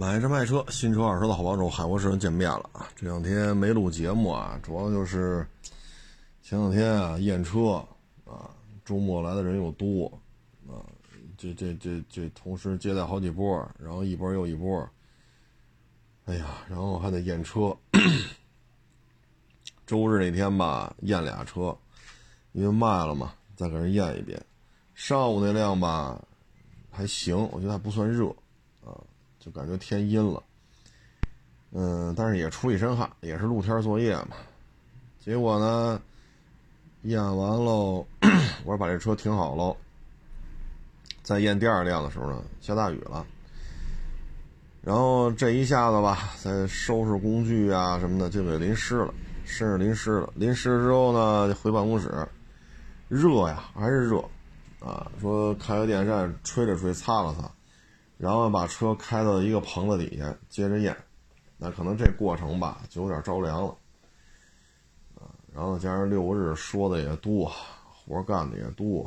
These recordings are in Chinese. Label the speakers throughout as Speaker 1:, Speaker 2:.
Speaker 1: 买车卖车，新车二手的好帮手，海沃士见面了啊！这两天没录节目啊，主要就是前两天啊验车啊，周末来的人又多啊，这这这这同时接待好几波，然后一波又一波，哎呀，然后还得验车。周日那天吧，验俩车，因为卖了嘛，再给人验一遍。上午那辆吧还行，我觉得还不算热。就感觉天阴了，嗯，但是也出一身汗，也是露天作业嘛。结果呢，验完喽，我说把这车停好喽。再验第二辆的时候呢，下大雨了。然后这一下子吧，在收拾工具啊什么的，就给淋湿了，身上淋湿了。淋湿之后呢，回办公室，热呀，还是热，啊，说开个电扇吹了吹，擦了擦。然后把车开到一个棚子底下，接着验，那可能这过程吧就有点着凉了，啊，然后加上六日说的也多，活干的也多，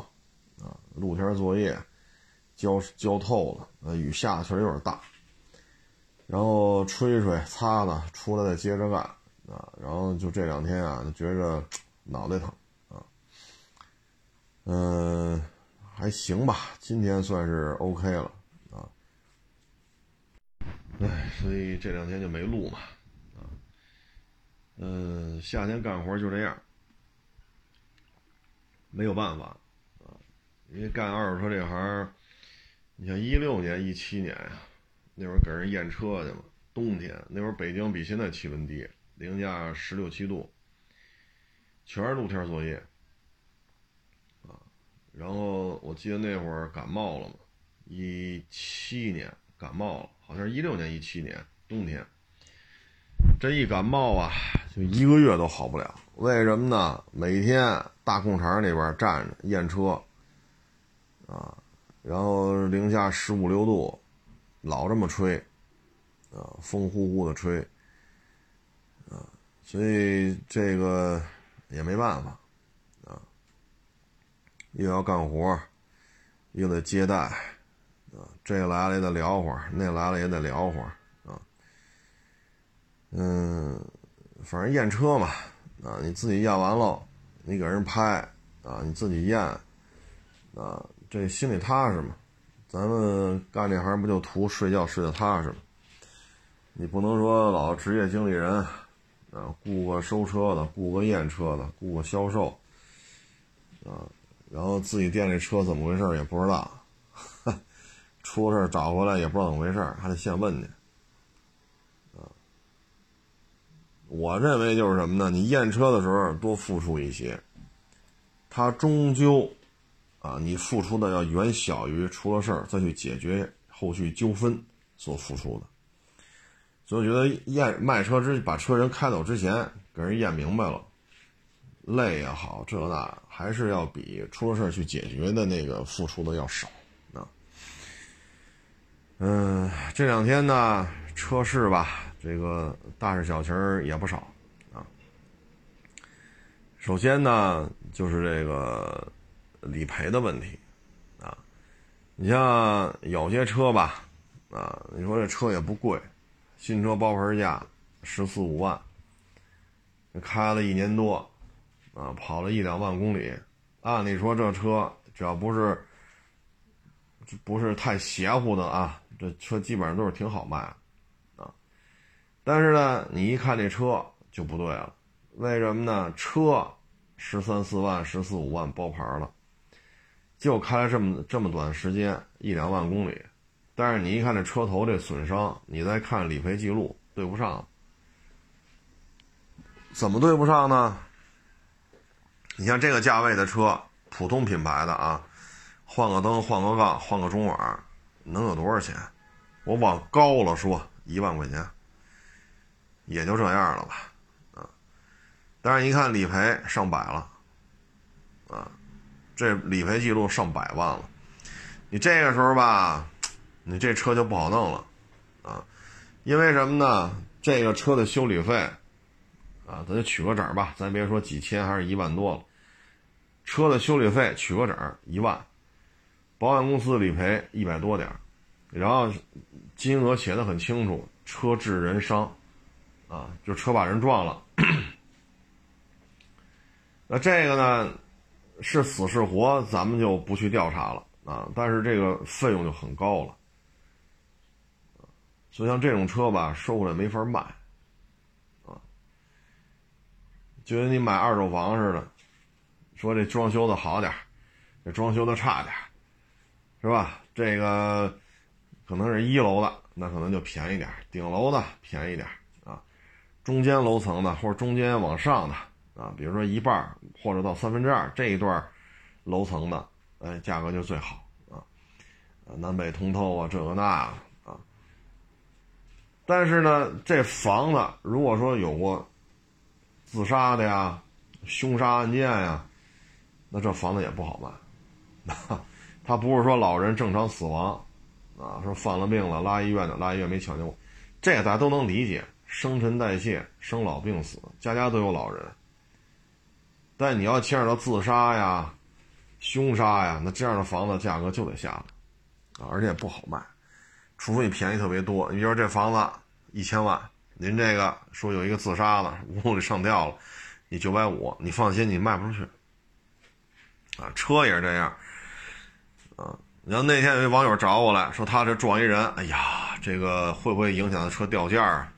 Speaker 1: 啊，露天作业，浇浇透了，雨下的确实有点大，然后吹吹擦擦，出来再接着干，啊，然后就这两天啊，就觉着脑袋疼，啊，嗯，还行吧，今天算是 OK 了。唉，所以这两天就没录嘛，啊，嗯，夏天干活就这样，没有办法，啊，因为干二手车这行，你像一六年、一七年呀，那会儿给人验车去嘛，冬天那会儿北京比现在气温低，零下十六七度，全是露天作业，啊，然后我记得那会儿感冒了嘛，一七年感冒了。好像是一六年、一七年冬天，这一感冒啊，就一个月都好不了。为什么呢？每天大空场那边站着验车，啊，然后零下十五六度，老这么吹，啊，风呼呼的吹，啊，所以这个也没办法，啊，又要干活，又得接待。啊，这来了也得聊会儿，那来了也得聊会儿啊。嗯，反正验车嘛，啊，你自己验完了，你给人拍啊，你自己验啊，这心里踏实嘛。咱们干这行不就图睡觉睡得踏实吗？你不能说老职业经理人啊，雇个收车的，雇个验车的，雇个销售啊，然后自己店里车怎么回事也不知道。出了事找回来也不知道怎么回事还得现问去。我认为就是什么呢？你验车的时候多付出一些，他终究，啊，你付出的要远小于出了事儿再去解决后续纠纷所付出的。所以我觉得验卖车之把车人开走之前给人验明白了，累也好，这那还是要比出了事儿去解决的那个付出的要少。嗯，这两天呢，车市吧，这个大事小情也不少啊。首先呢，就是这个理赔的问题啊。你像有些车吧，啊，你说这车也不贵，新车包牌价十四五万，开了一年多，啊，跑了一两万公里，按理说这车只要不是不是太邪乎的啊。这车基本上都是挺好卖，啊，但是呢，你一看这车就不对了，为什么呢？车十三四万、十四五万包牌了，就开了这么这么短时间，一两万公里，但是你一看这车头这损伤，你再看理赔记录，对不上。怎么对不上呢？你像这个价位的车，普通品牌的啊，换个灯、换个杠、换个中网。能有多少钱？我往高了说一万块钱，也就这样了吧，啊！但是一看理赔上百了，啊，这理赔记录上百万了，你这个时候吧，你这车就不好弄了，啊，因为什么呢？这个车的修理费，啊，咱就取个整吧，咱别说几千还是一万多了，车的修理费取个整一万。保险公司理赔一百多点然后金额写的很清楚，车致人伤，啊，就车把人撞了。那这个呢，是死是活，咱们就不去调查了啊。但是这个费用就很高了，所以像这种车吧，收回来没法卖，啊，就跟你买二手房似的，说这装修的好点这装修的差点是吧？这个可能是一楼的，那可能就便宜点顶楼的便宜点啊，中间楼层的或者中间往上的。啊，比如说一半或者到三分之二这一段楼层的，哎，价格就最好啊，南北通透啊，这个那啊。但是呢，这房子如果说有过自杀的呀、凶杀案件呀，那这房子也不好卖。他不是说老人正常死亡啊，说犯了病了拉医院的，拉医院没抢救，这个大家都能理解，生辰代谢、生老病死，家家都有老人。但你要牵扯到自杀呀、凶杀呀，那这样的房子价格就得下来，啊，而且不好卖，除非你便宜特别多。你比如说这房子一千万，您这个说有一个自杀了，屋里上吊了，你九百五，你放心，你卖不出去。啊，车也是这样，啊，你像那天有一网友找我来说，他这撞一人，哎呀，这个会不会影响他车掉价啊？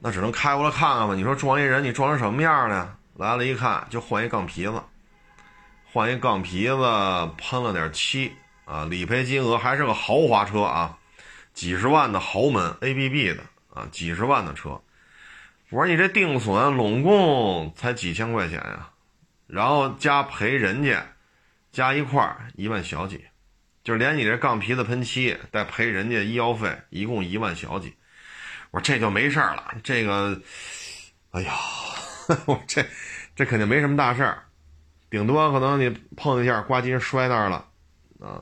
Speaker 1: 那只能开过来看看吧。你说撞一人，你撞成什么样呢？来了，一看就换一杠皮子，换一杠皮子，喷了点漆啊，理赔金额还是个豪华车啊，几十万的豪门 ABB 的啊，几十万的车。我说你这定损拢共才几千块钱呀，然后加赔人家，加一块一万小几，就是连你这杠皮子喷漆带赔人家医药费，一共一万小几。我说这就没事了，这个，哎呀。我这，这肯定没什么大事儿，顶多可能你碰一下，呱唧摔那儿了，啊，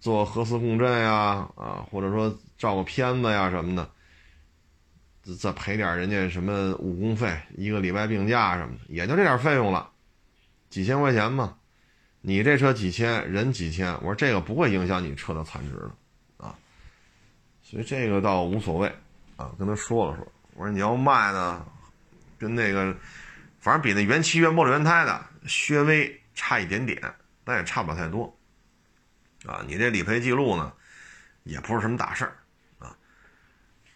Speaker 1: 做核磁共振呀，啊，或者说照个片子呀什么的，再赔点人家什么误工费，一个礼拜病假什么的，也就这点费用了，几千块钱嘛。你这车几千，人几千，我说这个不会影响你车的残值的，啊，所以这个倒无所谓，啊，跟他说了说，我说你要卖呢。跟那个，反正比那原漆原玻璃原胎的稍微差一点点，但也差不了太多。啊，你这理赔记录呢，也不是什么大事儿，啊，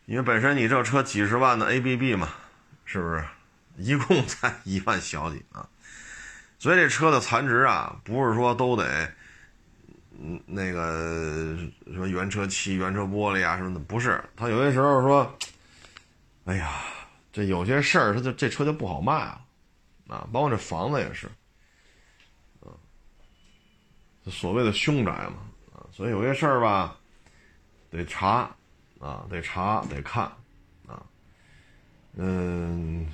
Speaker 1: 因为本身你这车几十万的 ABB 嘛，是不是？一共才一万小几啊，所以这车的残值啊，不是说都得，嗯，那个什么原车漆、原车玻璃啊什么的，不是。他有些时候说，哎呀。这有些事儿，他就这车就不好卖了，啊，包括这房子也是，啊，所谓的凶宅嘛，啊，所以有些事儿吧，得查，啊，得查，得看，啊，嗯，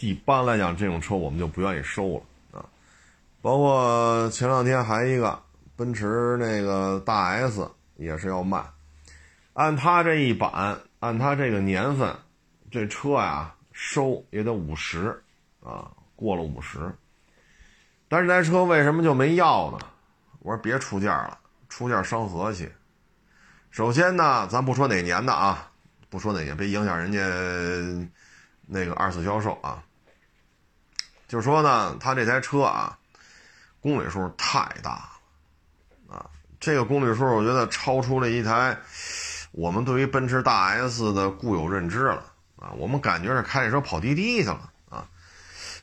Speaker 1: 一般来讲，这种车我们就不愿意收了，啊，包括前两天还一个奔驰那个大 S 也是要卖，按他这一版。按他这个年份，这车呀收也得五十，啊，过了五十。但是这台车为什么就没要呢？我说别出价了，出价伤和气。首先呢，咱不说哪年的啊，不说哪年，别影响人家那个二次销售啊。就说呢，他这台车啊，公里数太大了，啊，这个公里数我觉得超出了一台。我们对于奔驰大 S 的固有认知了啊，我们感觉是开着车跑滴滴去了啊，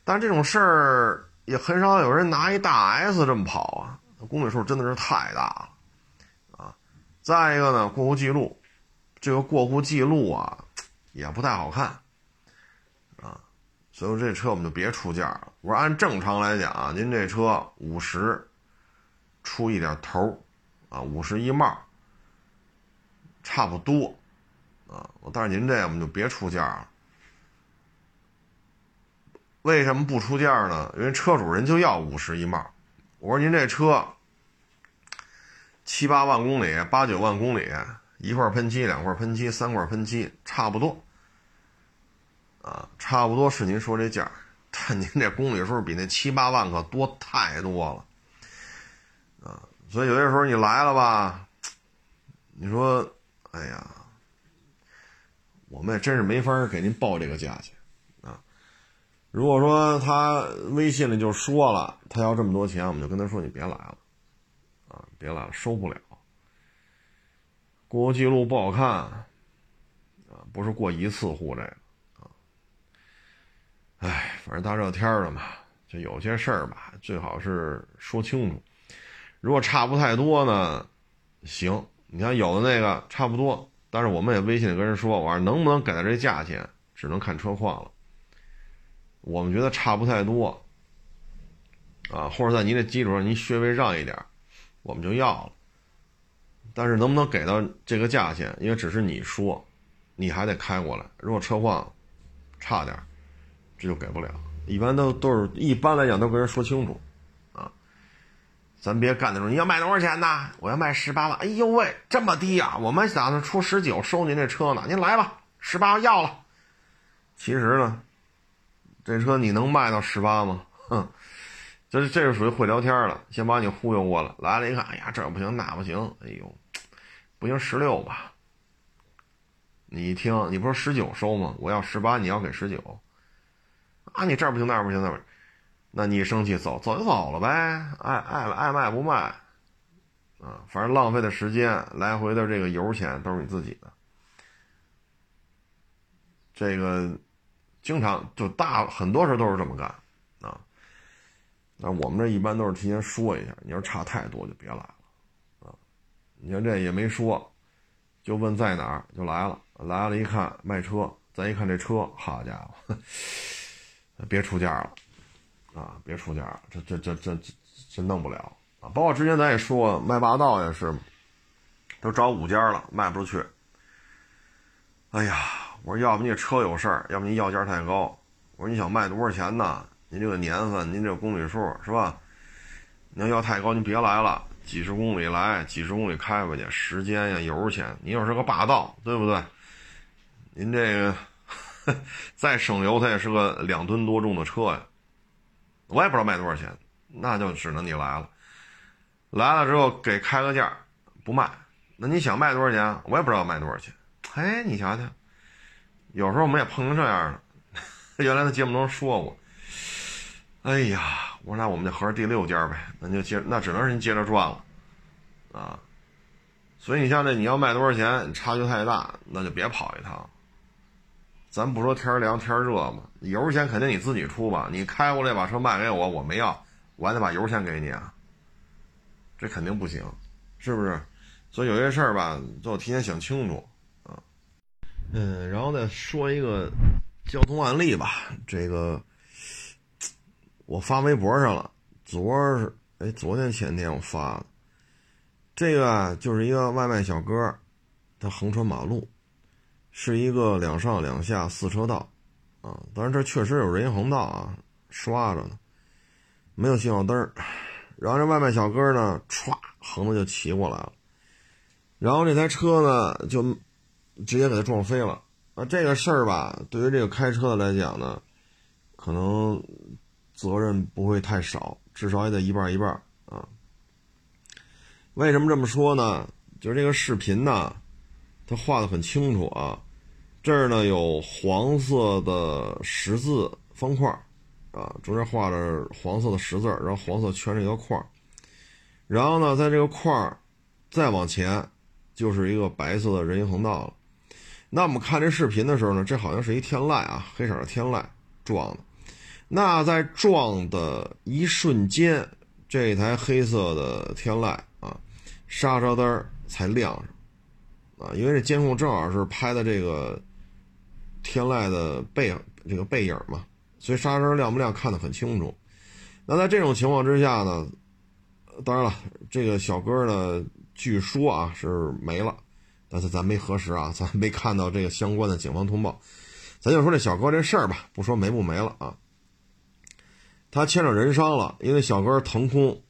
Speaker 1: 但这种事儿也很少有人拿一大 S 这么跑啊，公里数真的是太大了啊。再一个呢，过户记录，这个过户记录啊也不太好看，所以这车我们就别出价了。我说按正常来讲啊，您这车五十出一点头啊，五十一帽。差不多，啊，但是您这我们就别出价了。为什么不出价呢？因为车主人就要五十一帽。我说您这车七八万公里、八九万公里，一块喷漆、两块喷漆、三块喷漆，差不多，啊，差不多是您说这价，但您这公里数比那七八万可多太多了，啊，所以有些时候你来了吧。你说，哎呀，我们也真是没法给您报这个价钱啊。如果说他微信里就说了他要这么多钱，我们就跟他说你别来了，啊，别来了，收不了。过户记录不好看，啊，不是过一次户这个，哎，反正大热天的嘛，就有些事儿吧，最好是说清楚。如果差不太多呢，行。你看有的那个差不多，但是我们也微信跟人说，我说能不能给到这价钱，只能看车况了。我们觉得差不太多，啊，或者在您的基础上您稍微让一点，我们就要了。但是能不能给到这个价钱，因为只是你说，你还得开过来。如果车况差点，这就给不了。一般都都是一般来讲都跟人说清楚。啊咱别干那种，你要卖多少钱呢？我要卖十八万。哎呦喂，这么低呀！我们打算出十九收您这车呢。您来吧，十八万要了。其实呢，这车你能卖到十八吗？哼，这这是属于会聊天了，先把你忽悠过了。来了一看，哎呀，这不行，那不行。哎呦，不行，十六吧。你一听，你不是十九收吗？我要十八，你要给十九。啊，你这儿不行，那儿不行，那不行。那你生气走走就走了呗，爱爱爱卖不卖，啊，反正浪费的时间，来回的这个油钱都是你自己的。这个经常就大很多时候都是这么干啊。那我们这一般都是提前说一下，你要差太多就别来了啊。你看这也没说，就问在哪儿就来了，来了一看卖车，咱一看这车，好家伙，别出价了。啊，别出价，这这这这这弄不了啊！包括之前咱也说卖霸道也是，都找五家了，卖不出去。哎呀，我说要不你车有事儿，要不你要价太高。我说你想卖多少钱呢？您这个年份，您这个公里数是吧？你要要太高，您别来了，几十公里来，几十公里开回去，时间呀、油钱，你又是个霸道，对不对？您这个 再省油，它也是个两吨多重的车呀。我也不知道卖多少钱，那就只能你来了。来了之后给开个价，不卖。那你想卖多少钱？我也不知道卖多少钱。哎，你瞧瞧，有时候我们也碰成这样了。原来在节目中说过。哎呀，我说那我们就合着第六家呗，那就接，那只能是您接着赚了啊。所以你像这，你要卖多少钱，差距太大，那就别跑一趟。咱不说天凉天热嘛，油钱肯定你自己出吧。你开过来把车卖给我，我没要，我还得把油钱给你啊。这肯定不行，是不是？所以有些事儿吧，都提前想清楚啊。嗯，然后再说一个交通案例吧。这个我发微博上了，昨儿哎，昨天前天我发的。这个，就是一个外卖小哥，他横穿马路。是一个两上两下四车道，啊，当然这确实有人行横道啊，刷着呢，没有信号灯然后这外卖小哥呢，歘，横着就骑过来了，然后这台车呢，就直接给他撞飞了。啊，这个事儿吧，对于这个开车的来讲呢，可能责任不会太少，至少也得一半一半啊。为什么这么说呢？就是这个视频呢，他画的很清楚啊。这儿呢有黄色的十字方块啊，中间画着黄色的十字，然后黄色圈着一个块然后呢，在这个块再往前就是一个白色的人行横道了。那我们看这视频的时候呢，这好像是一天籁啊，黑色的天籁撞的。那在撞的一瞬间，这台黑色的天籁啊，刹车灯才亮上啊，因为这监控正好是拍的这个。天籁的背这个背影嘛，所以刹车亮不亮看得很清楚。那在这种情况之下呢，当然了，这个小哥呢，据说啊是没了，但是咱没核实啊，咱没看到这个相关的警方通报。咱就说这小哥这事儿吧，不说没不没了啊，他牵扯人伤了，因为小哥腾空，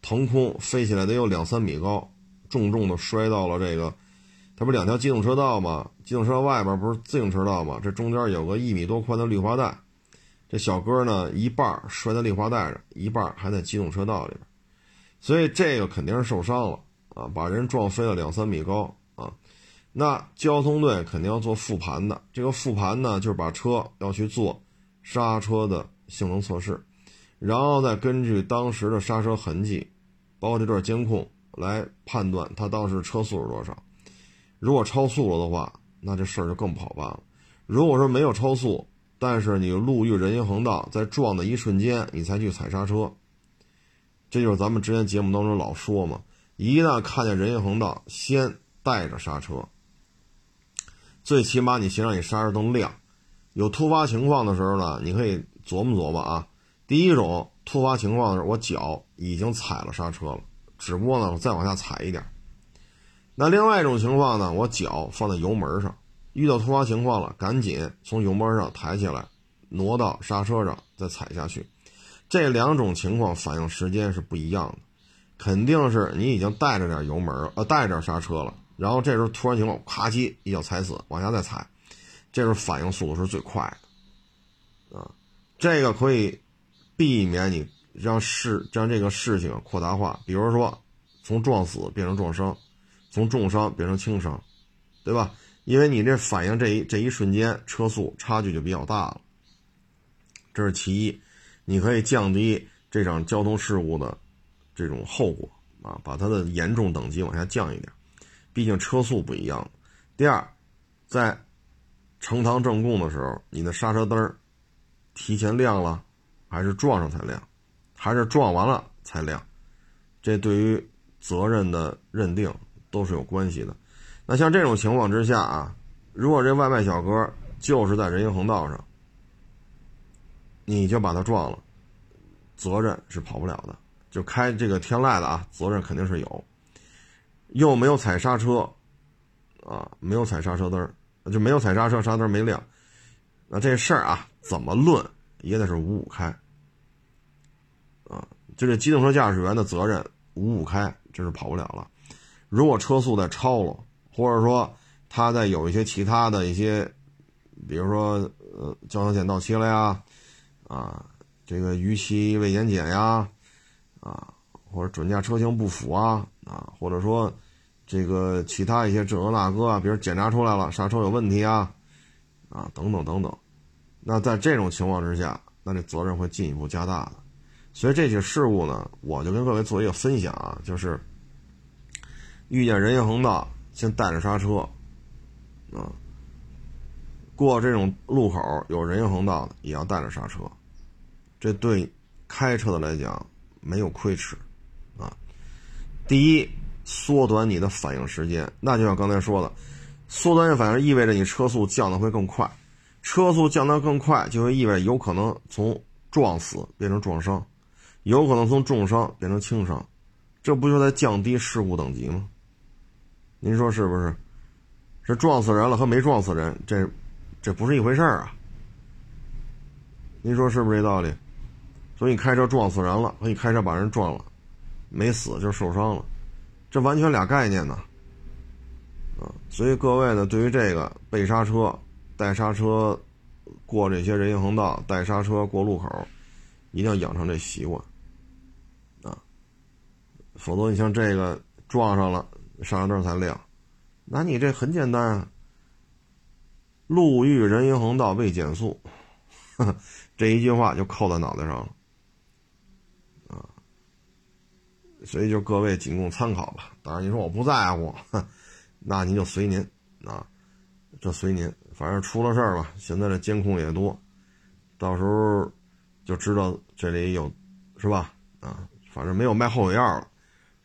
Speaker 1: 腾空飞起来得有两三米高，重重的摔到了这个。它不是两条机动车道吗？机动车外边不是自行车道吗？这中间有个一米多宽的绿化带，这小哥呢一半摔在绿化带上，一半还在机动车道里边，所以这个肯定是受伤了啊，把人撞飞了两三米高啊。那交通队肯定要做复盘的，这个复盘呢，就是把车要去做刹车的性能测试，然后再根据当时的刹车痕迹，包括这段监控来判断他当时车速是多少。如果超速了的话，那这事儿就更不好办了。如果说没有超速，但是你路遇人行横道，在撞的一瞬间你才去踩刹车，这就是咱们之前节目当中老说嘛，一旦看见人行横道，先带着刹车。最起码你先让你刹车灯亮，有突发情况的时候呢，你可以琢磨琢磨啊。第一种突发情况的时候，我脚已经踩了刹车了，只不过呢，我再往下踩一点。那另外一种情况呢，我脚放在油门上，遇到突发情况了，赶紧从油门上抬起来，挪到刹车上再踩下去。这两种情况反应时间是不一样的，肯定是你已经带着点油门，呃，带着点刹车了。然后这时候突然情况，咔叽一脚踩死，往下再踩，这时候反应速度是最快的，啊，这个可以避免你让事让这个事情扩大化，比如说从撞死变成撞伤，从重伤变成轻伤，对吧？因为你这反应这一这一瞬间车速差距就比较大了，这是其一，你可以降低这场交通事故的这种后果啊，把它的严重等级往下降一点。毕竟车速不一样。第二，在呈堂证供的时候，你的刹车灯提前亮了，还是撞上才亮，还是撞完了才亮？这对于责任的认定都是有关系的。那像这种情况之下啊，如果这外卖小哥就是在人行横道上，你就把他撞了，责任是跑不了的。就开这个天籁的啊，责任肯定是有。又没有踩刹车，啊，没有踩刹车灯就没有踩刹车，刹车灯没亮，那这事儿啊，怎么论也得是五五开，啊，就这机动车驾驶员的责任五五开，这是跑不了了。如果车速再超了，或者说他在有一些其他的一些，比如说呃交强险到期了呀，啊，这个逾期未年检呀，啊。或者准驾车型不符啊啊，或者说这个其他一些这个那个啊，比如检查出来了刹车有问题啊啊等等等等，那在这种情况之下，那这责任会进一步加大的。所以这些事故呢，我就跟各位做一个分享啊，就是遇见人行横道先带着刹车啊，过这种路口有人行横道的也要带着刹车，这对开车的来讲没有亏吃，啊。第一，缩短你的反应时间，那就像刚才说的，缩短反应意味着你车速降的会更快，车速降得更快，就会意味有可能从撞死变成撞伤，有可能从重伤变成轻伤，这不就在降低事故等级吗？您说是不是？是撞死人了和没撞死人，这这不是一回事儿啊？您说是不是这道理？所以你开车撞死人了和你开车把人撞了。没死就受伤了，这完全俩概念呢，啊，所以各位呢，对于这个备刹车、带刹车过这些人行横道、带刹车过路口，一定要养成这习惯，啊，否则你像这个撞上了，刹车灯才亮，那你这很简单啊，路遇人行横道未减速，这一句话就扣在脑袋上了啊。所以就各位仅供参考吧。当然你说我不在乎，那您就随您啊，这随您。反正出了事儿吧，现在的监控也多，到时候就知道这里有，是吧？啊，反正没有卖后悔药了。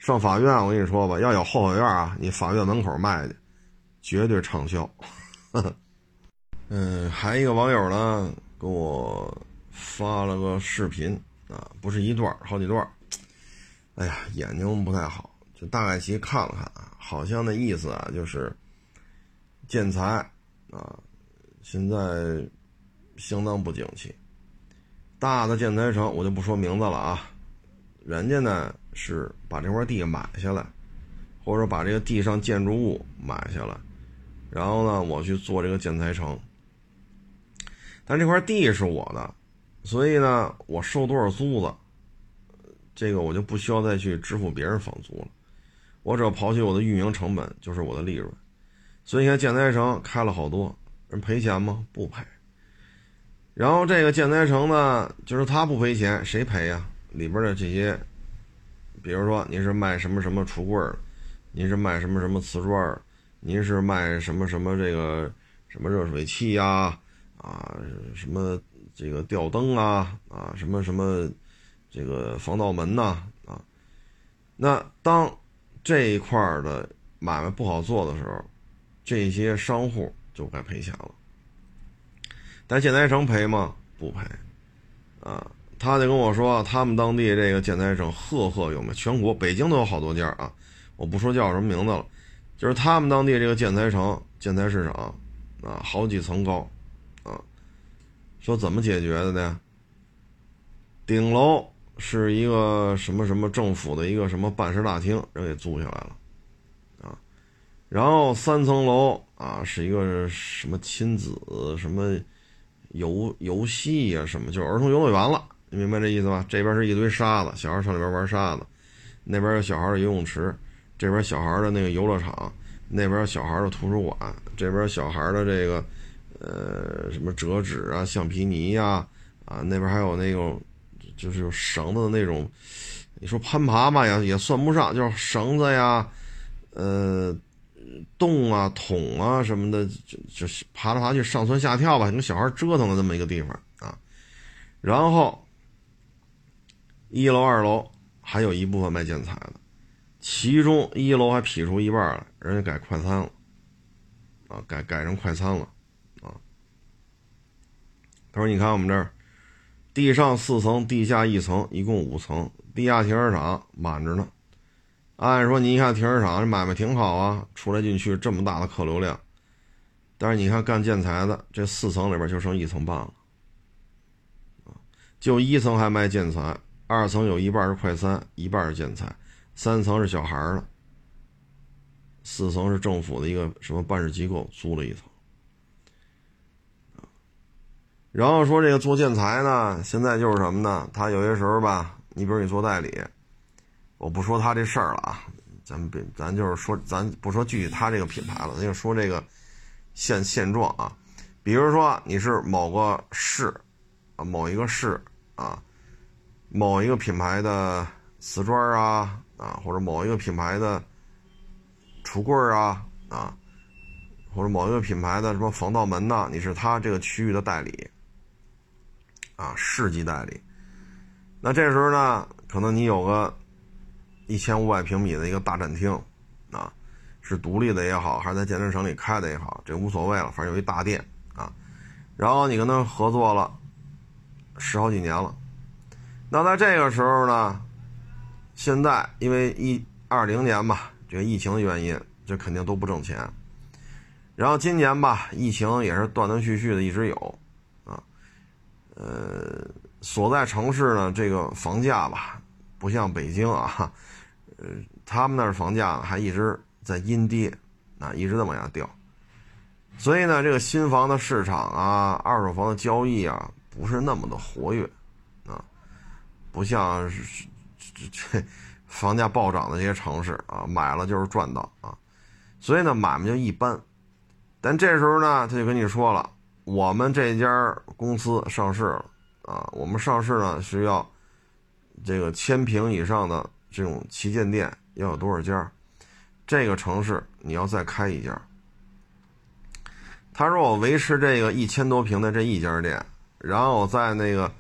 Speaker 1: 上法院我跟你说吧，要有后悔药啊，你法院门口卖去，绝对畅销。嗯，还一个网友呢给我发了个视频啊，不是一段，好几段。哎呀，眼睛不太好，就大概其看了看啊，好像那意思啊，就是建材啊，现在相当不景气。大的建材城我就不说名字了啊，人家呢是把这块地买下来，或者把这个地上建筑物买下来，然后呢我去做这个建材城，但这块地是我的，所以呢我收多少租子。这个我就不需要再去支付别人房租了，我只要刨去我的运营成本，就是我的利润。所以你看建材城开了好多人赔钱吗？不赔。然后这个建材城呢，就是他不赔钱，谁赔呀？里边的这些，比如说您是卖什么什么橱柜儿，您是卖什么什么瓷砖您是卖什么什么这个什么热水器呀，啊，什么这个吊灯啊，啊，什么什么这个防盗门呐，啊，那当这一块的买卖不好做的时候，这些商户就该赔钱了。但建材城赔吗？不赔，啊，他就跟我说，他们当地这个建材城赫赫有名，全国北京都有好多家啊，我不说叫什么名字了，就是他们当地这个建材城建材市场啊，好几层高，啊，说怎么解决的呢？顶楼是一个什么什么政府的一个什么办事大厅，人给租下来了，啊，然后三层楼啊是一个什么亲子什么。游游戏呀，什么就是儿童游乐园了，你明白这意思吧？这边是一堆沙子，小孩上里边玩沙子；那边有小孩的游泳池，这边小孩的那个游乐场，那边小孩的图书馆，这边小孩的这个呃什么折纸啊、橡皮泥呀，啊那边还有那种就是有绳子的那种，你说攀爬嘛也也算不上，就是绳子呀，呃。洞啊、桶啊什么的，就就是爬来爬去、上蹿下跳吧，跟小孩折腾的这么一个地方啊。然后一楼、二楼还有一部分卖建材的，其中一楼还劈出一半来，人家改快餐了啊，改改成快餐了啊。他说：“你看我们这儿，地上四层，地下一层，一共五层，地下停车场满着呢。”按说你一看停车场这买卖挺好啊，出来进去这么大的客流量，但是你看干建材的这四层里边就剩一层半了，就一层还卖建材，二层有一半是快餐，一半是建材，三层是小孩儿的，四层是政府的一个什么办事机构租了一层，然后说这个做建材呢，现在就是什么呢？他有些时候吧，你比如你做代理。我不说他这事儿了啊，咱别，咱就是说，咱不说具体他这个品牌了，咱就说这个现现状啊。比如说你是某个市啊，某一个市啊，某一个品牌的瓷砖啊啊，或者某一个品牌的橱柜啊啊，或者某一个品牌的什么防盗门呐，你是他这个区域的代理啊，市级代理。那这时候呢，可能你有个。一千五百平米的一个大展厅，啊，是独立的也好，还是在建设城里开的也好，这无所谓了，反正有一大店啊。然后你跟他合作了十好几年了，那在这个时候呢，现在因为一二零年吧，这个疫情的原因，这肯定都不挣钱。然后今年吧，疫情也是断断续续的一直有，啊，呃，所在城市呢，这个房价吧，不像北京啊。呃，他们那儿房价还一直在阴跌，啊，一直在往下掉，所以呢，这个新房的市场啊，二手房的交易啊，不是那么的活跃，不像是这这 房价暴涨的这些城市啊，买了就是赚到啊，所以呢，买卖就一般。但这时候呢，他就跟你说了，我们这家公司上市了啊，我们上市呢需要这个千平以上的。这种旗舰店要有多少家？这个城市你要再开一家。他说我维持这个一千多平的这一家店，然后在那个，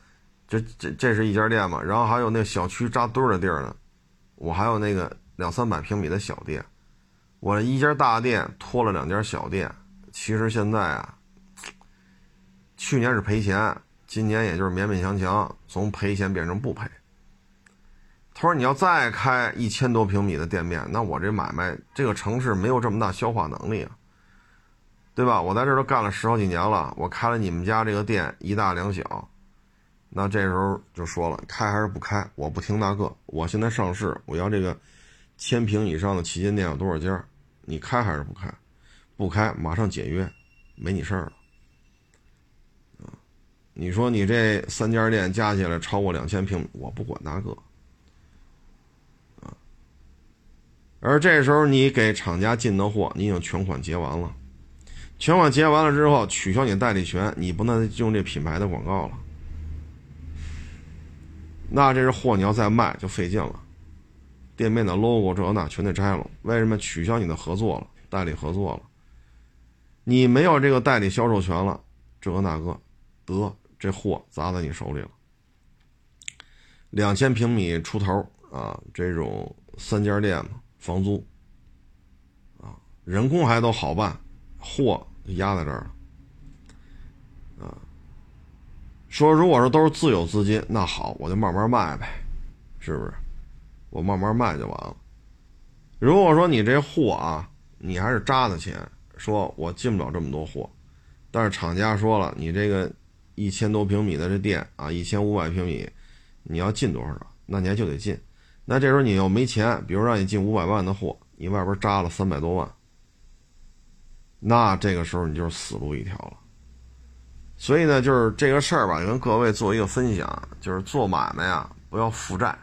Speaker 1: 这这这是一家店嘛？然后还有那小区扎堆的地儿呢，我还有那个两三百平米的小店，我一家大店拖了两家小店。其实现在啊，去年是赔钱，今年也就是勉勉强强从赔钱变成不赔。他说：“你要再开一千多平米的店面，那我这买卖这个城市没有这么大消化能力啊，对吧？我在这都干了十好几年了，我开了你们家这个店一大两小，那这时候就说了，开还是不开？我不听那个，我现在上市，我要这个千平以上的旗舰店有多少家？你开还是不开？不开，马上解约，没你事儿了。啊，你说你这三家店加起来超过两千平，我不管那个。”而这时候你给厂家进的货，你已经全款结完了，全款结完了之后取消你代理权，你不能用这品牌的广告了。那这是货，你要再卖就费劲了，店面的 logo 这那全得摘了。为什么取消你的合作了？代理合作了，你没有这个代理销售权了，这个那个，得这货砸在你手里了。两千平米出头啊，这种三家店嘛。房租，啊，人工还都好办，货压在这儿了，啊，说如果说都是自有资金，那好，我就慢慢卖呗，是不是？我慢慢卖就完了。如果说你这货啊，你还是扎的钱，说我进不了这么多货，但是厂家说了，你这个一千多平米的这店啊，一千五百平米，你要进多少少，那你还就得进。那这时候你又没钱，比如让你进五百万的货，你外边扎了三百多万，那这个时候你就是死路一条了。所以呢，就是这个事儿吧，跟各位做一个分享，就是做买卖啊，不要负债。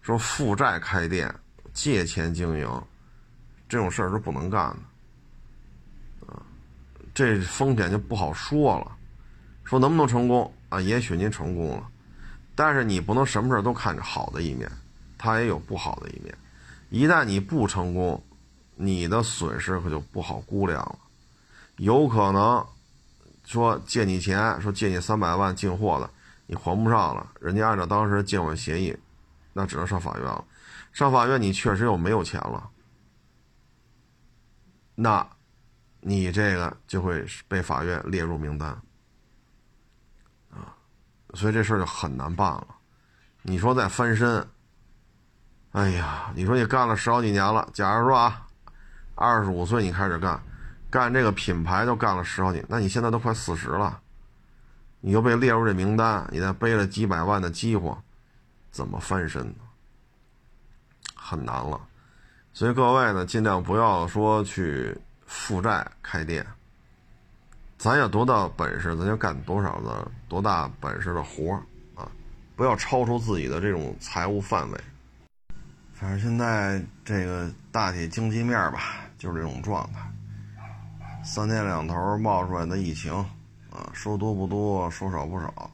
Speaker 1: 说负债开店、借钱经营，这种事儿是不能干的，啊，这风险就不好说了。说能不能成功啊？也许您成功了，但是你不能什么事儿都看着好的一面。它也有不好的一面，一旦你不成功，你的损失可就不好估量了。有可能说借你钱，说借你三百万进货的，你还不上了，人家按照当时借款协议，那只能上法院了。上法院你确实又没有钱了，那，你这个就会被法院列入名单，啊，所以这事儿就很难办了。你说再翻身？哎呀，你说你干了十好几年了，假如说啊，二十五岁你开始干，干这个品牌都干了十好几，那你现在都快四十了，你又被列入这名单，你再背了几百万的饥荒，怎么翻身呢？很难了。所以各位呢，尽量不要说去负债开店，咱有多大本事，咱就干多少的多大本事的活啊，不要超出自己的这种财务范围。反正现在这个大体经济面吧，就是这种状态。三天两头冒出来的疫情，啊，说多不多，说少不少，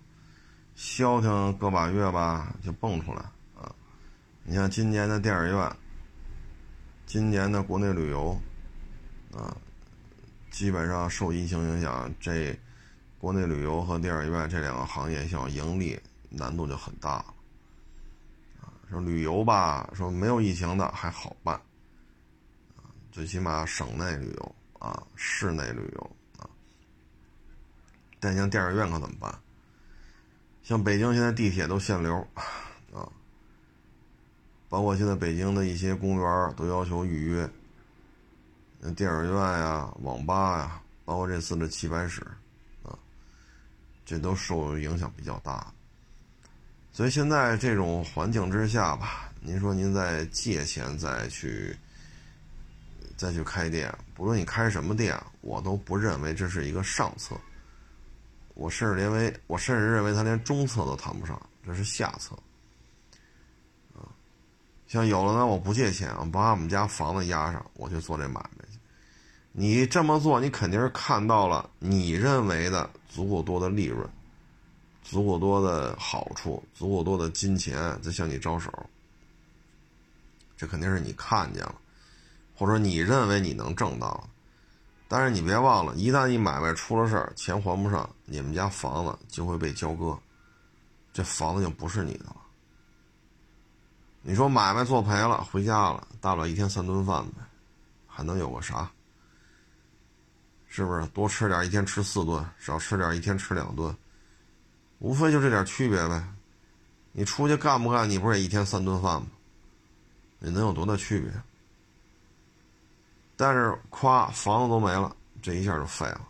Speaker 1: 消停个把月吧，就蹦出来啊。你像今年的电影院，今年的国内旅游，啊，基本上受疫情影响，这国内旅游和电影院这两个行业想盈利难度就很大了。啊说旅游吧，说没有疫情的还好办，啊最起码省内旅游啊，室内旅游啊。但像电影院可怎么办？像北京现在地铁都限流啊，包括现在北京的一些公园都要求预约。电影院呀、网吧呀，包括这次的棋牌室啊，这都受影响比较大。所以现在这种环境之下吧，您说您再借钱再去再去开店，不论你开什么店，我都不认为这是一个上策。我甚至认为，我甚至认为他连中策都谈不上，这是下策。啊，像有了呢，我不借钱，我把我们家房子押上，我去做这买卖去。你这么做，你肯定是看到了你认为的足够多的利润。足够多的好处，足够多的金钱在向你招手，这肯定是你看见了，或者你认为你能挣到。但是你别忘了，一旦你买卖出了事儿，钱还不上，你们家房子就会被交割，这房子就不是你的了。你说买卖做赔了，回家了，大不了一天三顿饭呗，还能有个啥？是不是多吃点，一天吃四顿；少吃点，一天吃两顿。无非就这点区别呗，你出去干不干？你不是也一天三顿饭吗？你能有多大区别？但是夸房子都没了，这一下就废了，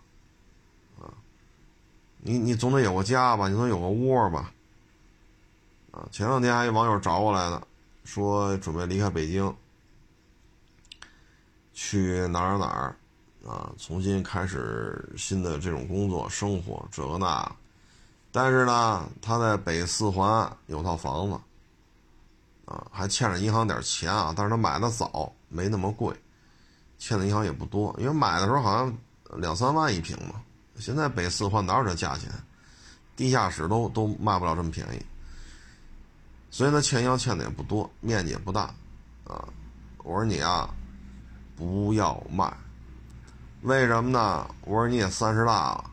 Speaker 1: 啊！你你总得有个家吧，你总有个窝吧，啊！前两天还有网友找我来呢，说准备离开北京，去哪儿哪儿，啊，重新开始新的这种工作生活，这个那。但是呢，他在北四环有套房子，啊，还欠着银行点钱啊，但是他买的早，没那么贵，欠的银行也不多，因为买的时候好像两三万一平嘛，现在北四环哪有这价钱？地下室都都卖不了这么便宜，所以呢，欠银行欠的也不多，面积也不大，啊，我说你啊，不要卖，为什么呢？我说你也三十大了，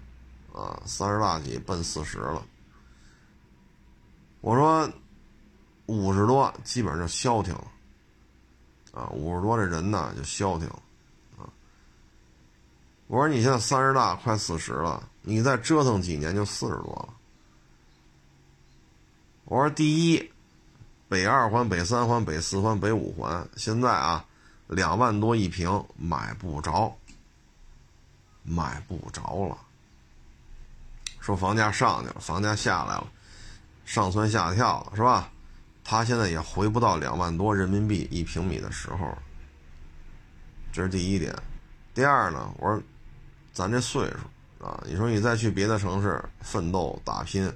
Speaker 1: 啊，三十大几奔四十了，我说五十多基本上就消停了，啊，五十多这人呢就消停了，我说你现在三十大快四十了，你再折腾几年就四十多了。我说第一，北二环、北三环、北四环、北五环，现在啊，两万多一平买不着，买不着了。说房价上去了，房价下来了，上蹿下跳了，是吧？他现在也回不到两万多人民币一平米的时候。这是第一点。第二呢，我说，咱这岁数啊，你说你再去别的城市奋斗打拼。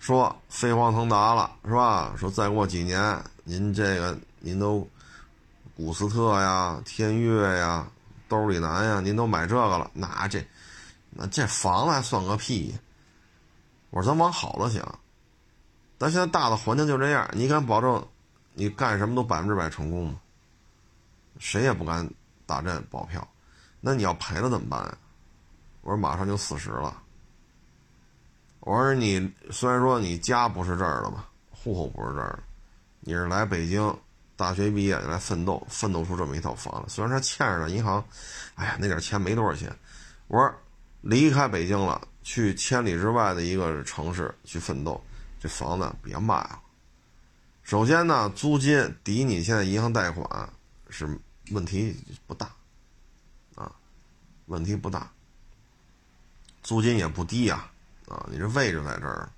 Speaker 1: 说飞黄腾达了是吧？说再过几年，您这个您都古斯特呀、天悦呀、兜里南呀，您都买这个了，那这那这房子还算个屁！我说咱往好了想，但现在大的环境就这样，你敢保证你干什么都百分之百成功吗？谁也不敢打这保票。那你要赔了怎么办呀？我说马上就四十了。我说你虽然说你家不是这儿的吧，户口不是这儿的，你是来北京大学毕业来奋斗，奋斗出这么一套房子。虽然他欠着呢，银行，哎呀，那点钱没多少钱。我说离开北京了，去千里之外的一个城市去奋斗，这房子别卖了。首先呢，租金抵你现在银行贷款是问题不大，问题不大，租金也不低呀。啊，你这位置在这儿，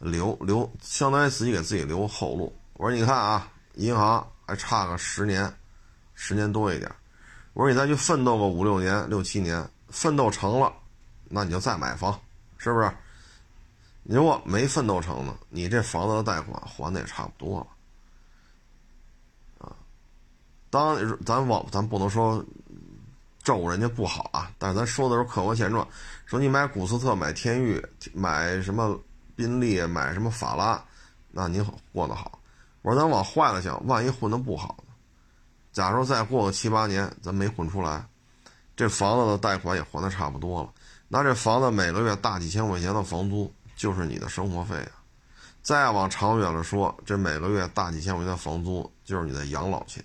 Speaker 1: 留留，相当于自己给自己留后路。我说，你看啊，银行还差个十年，十年多一点。我说，你再去奋斗个五六年、六七年，奋斗成了，那你就再买房，是不是？你如果没奋斗成呢，你这房子的贷款还的也差不多了。啊，当咱往咱不能说。咒人家不好啊，但是咱说的是客观现状。说你买古斯特、买天域、买什么宾利、买什么法拉，那您过得好。我说咱往坏了想，万一混的不好呢？假如再过个七八年，咱没混出来，这房子的贷款也还的差不多了，那这房子每个月大几千块钱的房租就是你的生活费啊。再往长远了说，这每个月大几千块钱的房租就是你的养老钱。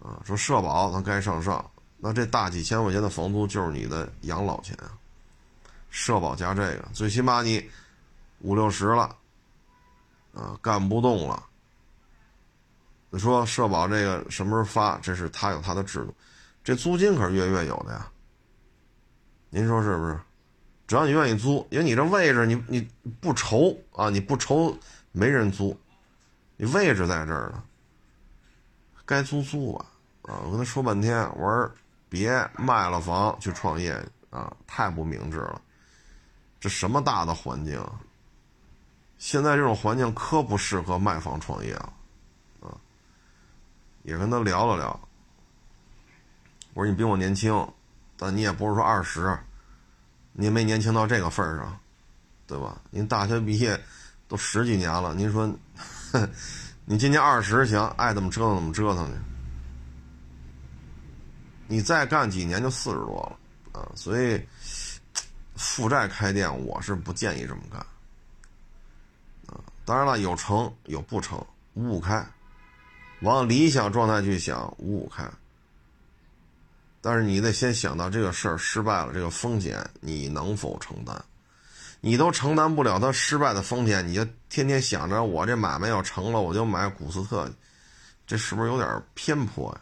Speaker 1: 啊，说社保咱该上上，那这大几千块钱的房租就是你的养老钱啊。社保加这个，最起码你五六十了，啊，干不动了。你说社保这个什么时候发？这是他有他的制度，这租金可是月月有的呀。您说是不是？只要你愿意租，因为你这位置你你不愁啊，你不愁没人租，你位置在这儿呢。该租租吧，啊！我跟他说半天，我说别卖了房去创业啊，太不明智了。这什么大的环境？现在这种环境可不适合卖房创业啊！啊，也跟他聊了聊。我说你比我年轻，但你也不是说二十，你也没年轻到这个份儿上，对吧？您大学毕业都十几年了，您说。你今年二十行，爱怎么折腾怎么折腾去。你再干几年就四十多了啊，所以负债开店我是不建议这么干啊。当然了，有成有不成，五五开。往理想状态去想，五五开。但是你得先想到这个事儿失败了，这个风险你能否承担？你都承担不了他失败的风险，你就天天想着我这买卖要成了，我就买古斯特，这是不是有点偏颇呀？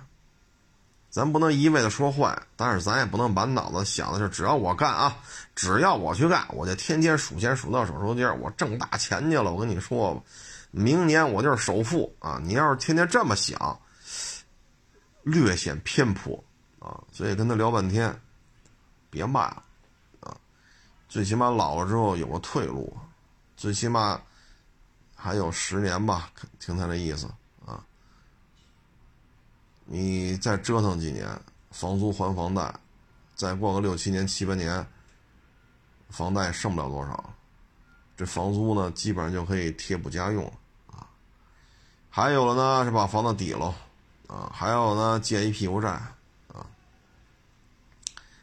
Speaker 1: 咱不能一味的说坏，但是咱也不能满脑子想的是只要我干啊，只要我去干，我就天天数钱数到手抽筋我挣大钱去了。我跟你说吧，明年我就是首富啊！你要是天天这么想，略显偏颇啊。所以跟他聊半天，别卖了。最起码老了之后有个退路，最起码还有十年吧，听他那意思啊。你再折腾几年，房租还房贷，再过个六七年、七八年，房贷剩不了多少，这房租呢，基本上就可以贴补家用了啊。还有了呢，是把房子抵了啊，还有呢，借一屁股债啊，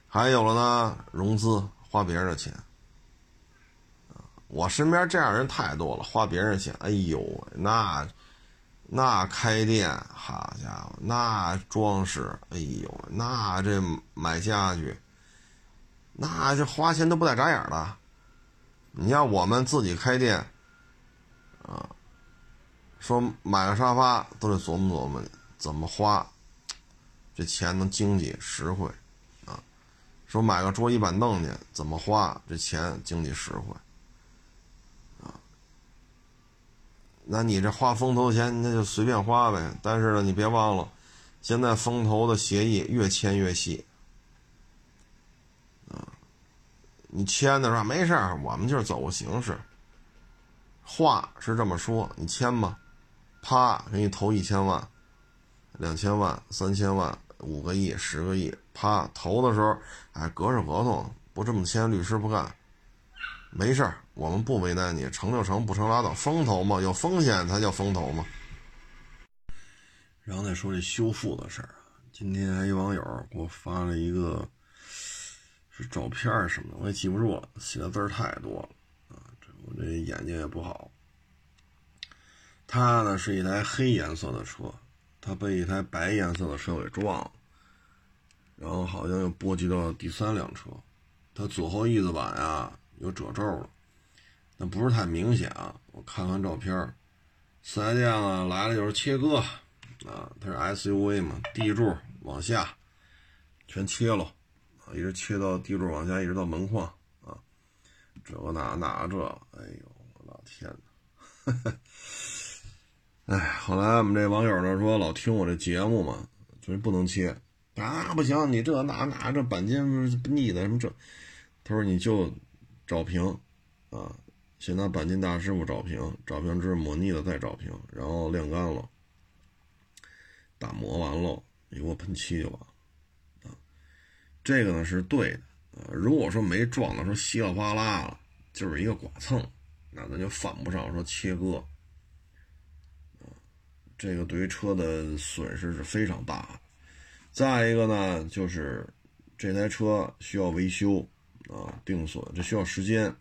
Speaker 1: 还有了呢，融资花别人的钱。我身边这样人太多了，花别人钱，哎呦，那那开店，好家伙，那装饰，哎呦，那这买家具，那这花钱都不带眨眼的。你像我们自己开店，啊，说买个沙发都得琢磨琢磨怎么花，这钱能经济实惠，说买个桌椅板凳去怎么花，这钱经济实惠。啊那你这花风投钱，那就随便花呗。但是呢，你别忘了，现在风投的协议越签越细，啊，你签的时候没事儿，我们就是走个形式。话是这么说，你签吧，啪，给你投一千万、两千万、三千万、五个亿、十个亿，啪，投的时候，哎，隔着合同，不这么签，律师不干。没事儿，我们不为难你，成就成，不成拉倒。风投嘛，有风险才叫风投嘛。然后再说这修复的事儿啊，今天还一网友给我发了一个是照片什么的，我也记不住了，写的字儿太多了啊，这我这眼睛也不好。他呢是一台黑颜色的车，他被一台白颜色的车给撞了，然后好像又波及到第三辆车，他左后翼子板呀。有褶皱了，但不是太明显啊。我看看照片，四 S 店啊来了就是切割啊，它是 SUV 嘛，地柱往下全切了啊，一直切到地柱往下，一直到门框啊，这个那那这，哎呦我老天哪！哎，后来我们这网友呢说老听我这节目嘛，就是不能切啊，不行，你这那那这钣金腻的什么这，他说你就。找平，啊，先拿钣金大师傅找平，找平之后抹腻子再找平，然后晾干了，打磨完了，你给我喷漆就完了，啊，这个呢是对的，啊，如果说没撞的时候稀里哗啦了，就是一个剐蹭，那咱就犯不上说切割，这个对于车的损失是非常大的。再一个呢，就是这台车需要维修。啊，定损这需要时间，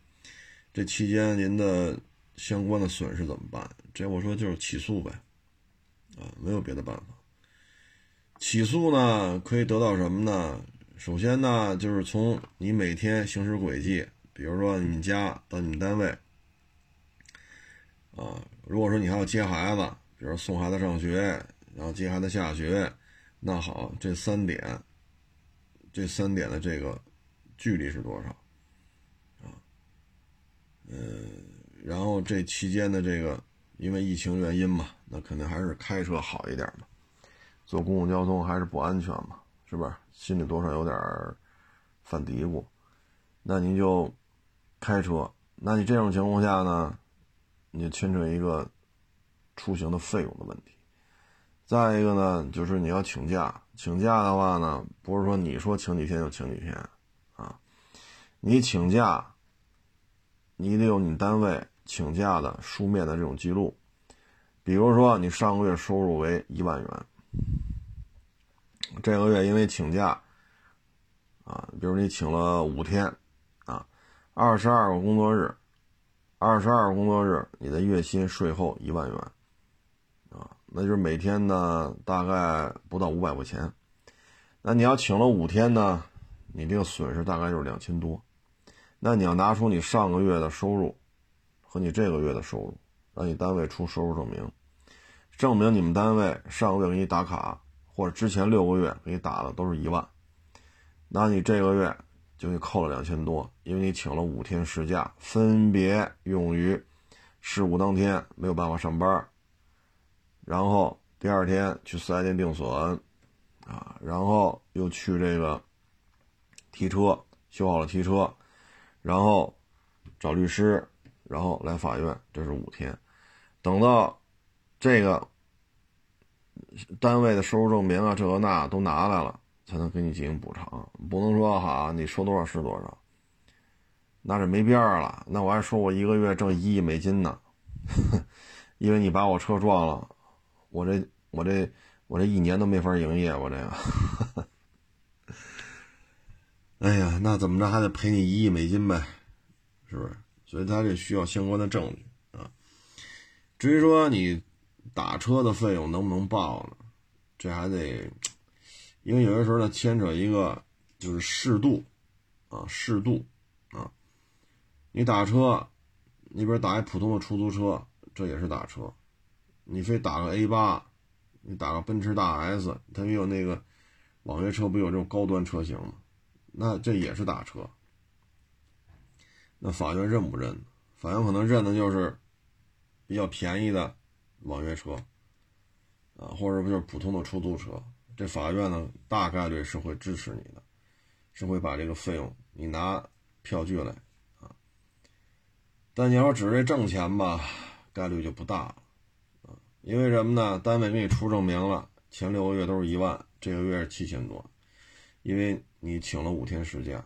Speaker 1: 这期间您的相关的损失怎么办？这我说就是起诉呗，啊，没有别的办法。起诉呢可以得到什么呢？首先呢就是从你每天行驶轨迹，比如说你们家到你们单位，啊，如果说你还要接孩子，比如送孩子上学，然后接孩子下学，那好，这三点，这三点的这个。距离是多少？啊，呃，然后这期间的这个，因为疫情原因嘛，那肯定还是开车好一点嘛。坐公共交通还是不安全嘛，是不是？心里多少有点犯嘀咕。那你就开车，那你这种情况下呢，你就牵扯一个出行的费用的问题。再一个呢，就是你要请假，请假的话呢，不是说你说请几天就请几天啊。你请假，你得有你单位请假的书面的这种记录。比如说，你上个月收入为一万元，这个月因为请假，啊，比如你请了五天，啊，二十二个工作日，二十二个工作日，你的月薪税后一万元，那就是每天呢大概不到五百块钱。那你要请了五天呢，你这个损失大概就是两千多。那你要拿出你上个月的收入和你这个月的收入，让你单位出收入证明，证明你们单位上个月给你打卡或者之前六个月给你打的都是一万，那你这个月就给扣了两千多，因为你请了五天事假，分别用于事故当天没有办法上班，然后第二天去四 S 店定损，啊，然后又去这个提车修好了提车。然后找律师，然后来法院，这是五天。等到这个单位的收入证明啊，这个那都拿来了，才能给你进行补偿。不能说哈，你说多少是多少，那是没边儿了。那我还说我一个月挣一亿美金呢，因为你把我车撞了，我这我这我这一年都没法营业，我这个。哎呀，那怎么着还得赔你一亿美金呗，是不是？所以他这需要相关的证据啊。至于说你打车的费用能不能报呢？这还得，因为有些时候呢牵扯一个就是适度啊，适度啊。你打车，你比如打一普通的出租车，这也是打车。你非打个 A 八，你打个奔驰大 S，它没有那个网约车，不有这种高端车型吗？那这也是打车，那法院认不认？法院可能认的就是比较便宜的网约车，啊，或者不就是普通的出租车？这法院呢，大概率是会支持你的，是会把这个费用你拿票据来啊。但你要只是挣钱吧，概率就不大了，因为什么呢？单位给你出证明了，前六个月都是一万，这个月是七千多，因为。你请了五天事假，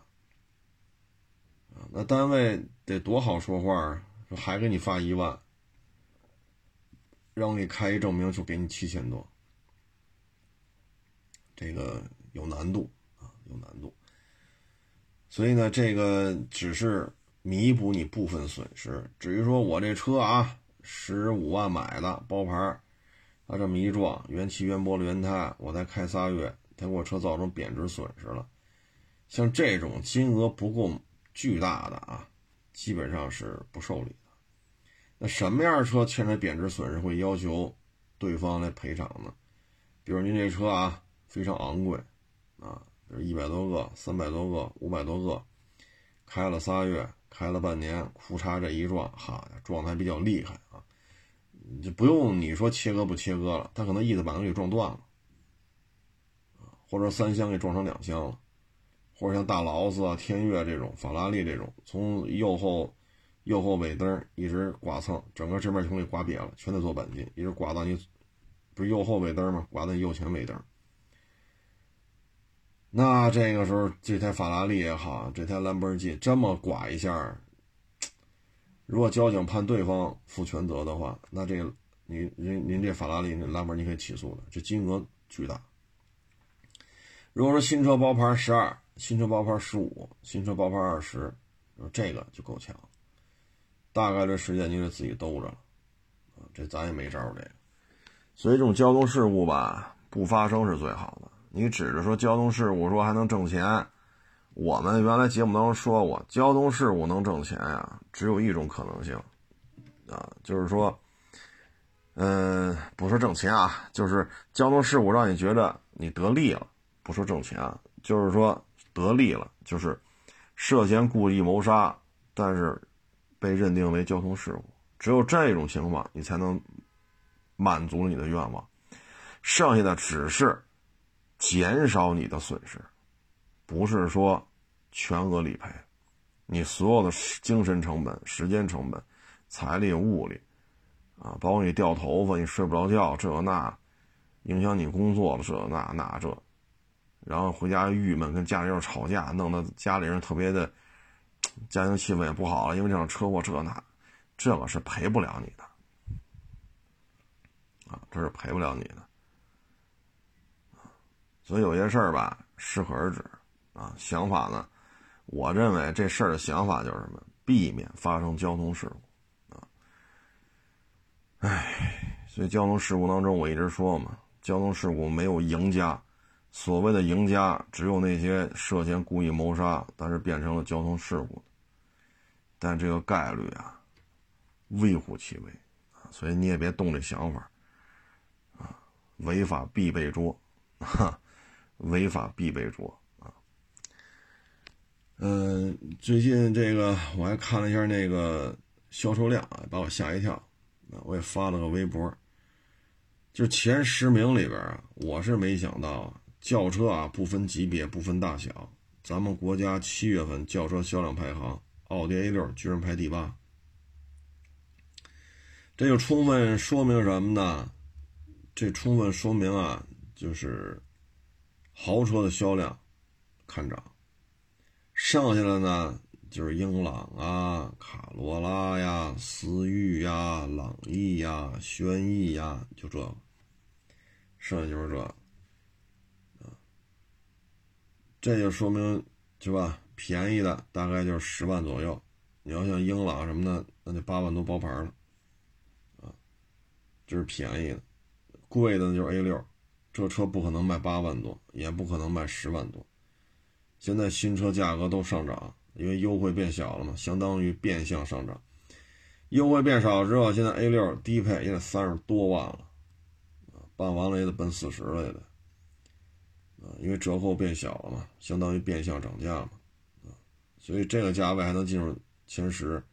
Speaker 1: 那单位得多好说话啊！说还给你发一万，让我给你开一证明就给你七千多，这个有难度啊，有难度。所以呢，这个只是弥补你部分损失。至于说我这车啊，十五万买的包牌，他这么一撞，原漆、原玻璃、原胎，我才开仨月，他给我车造成贬值损失了。像这种金额不够巨大的啊，基本上是不受理的。那什么样的车牵扯贬值损失会要求对方来赔偿呢？比如您这车啊非常昂贵啊，一百多个、三百多个、五百多个，开了仨月，开了半年，库嚓这一撞，哈，撞的还比较厉害，就不用你说切割不切割了，他可能翼子板给撞断了，或者三厢给撞成两厢了。或者像大劳斯啊、天越这种、法拉利这种，从右后右后尾灯一直刮蹭，整个这面全给刮瘪了，全得做钣金，一直刮到你不是右后尾灯吗？刮到你右前尾灯。那这个时候，这台法拉利也好，这台兰博基这么刮一下，如果交警判对方负全责的话，那这个您您您这法拉利、兰博你可以起诉的，这金额巨大。如果说新车包牌十二。新车包牌十五，新车包牌二十，这个就够呛，大概率时间你得自己兜着了，这咱也没招这个。所以这种交通事故吧，不发生是最好的。你指着说交通事故说还能挣钱，我们原来节目当中说过，交通事故能挣钱呀，只有一种可能性，啊，就是说，嗯，不说挣钱啊，就是交通事故让你觉得你得利了，不说挣钱啊，就是说。得利了，就是涉嫌故意谋杀，但是被认定为交通事故。只有这种情况，你才能满足你的愿望。剩下的只是减少你的损失，不是说全额理赔。你所有的精神成本、时间成本、财力物力啊，包括你掉头发、你睡不着觉，这那影响你工作了，这那那这。然后回家郁闷，跟家里人吵架，弄得家里人特别的，家庭气氛也不好了。因为这场车祸，这那，这个是赔不了你的，啊，这是赔不了你的，所以有些事儿吧，适可而止，啊，想法呢，我认为这事儿的想法就是什么，避免发生交通事故，啊，唉，所以交通事故当中，我一直说嘛，交通事故没有赢家。所谓的赢家，只有那些涉嫌故意谋杀，但是变成了交通事故，但这个概率啊，微乎其微啊，所以你也别动这想法啊，违法必被捉，哈，违法必被捉嗯，最近这个我还看了一下那个销售量啊，把我吓一跳，啊，我也发了个微博，就前十名里边啊，我是没想到啊。轿车啊，不分级别，不分大小，咱们国家七月份轿车销量排行，奥迪 A 六居然排第八。这就充分说明什么呢？这充分说明啊，就是豪车的销量看涨，剩下的呢就是英朗啊、卡罗拉呀、思域呀、朗逸呀、轩逸呀，就这个，剩下就是这，啊，这就说明是吧？便宜的大概就是十万左右，你要像英朗什么的，那就八万多包牌了，啊，这是便宜的。贵的就是 A 六，这车不可能卖八万多，也不可能卖十万多。现在新车价格都上涨，因为优惠变小了嘛，相当于变相上涨。优惠变少之后，现在 A 六低配也得三十多万了，啊，办完了也得奔四十了也得，啊，因为折扣变小了嘛，相当于变相涨价嘛，啊，所以这个价位还能进入前十，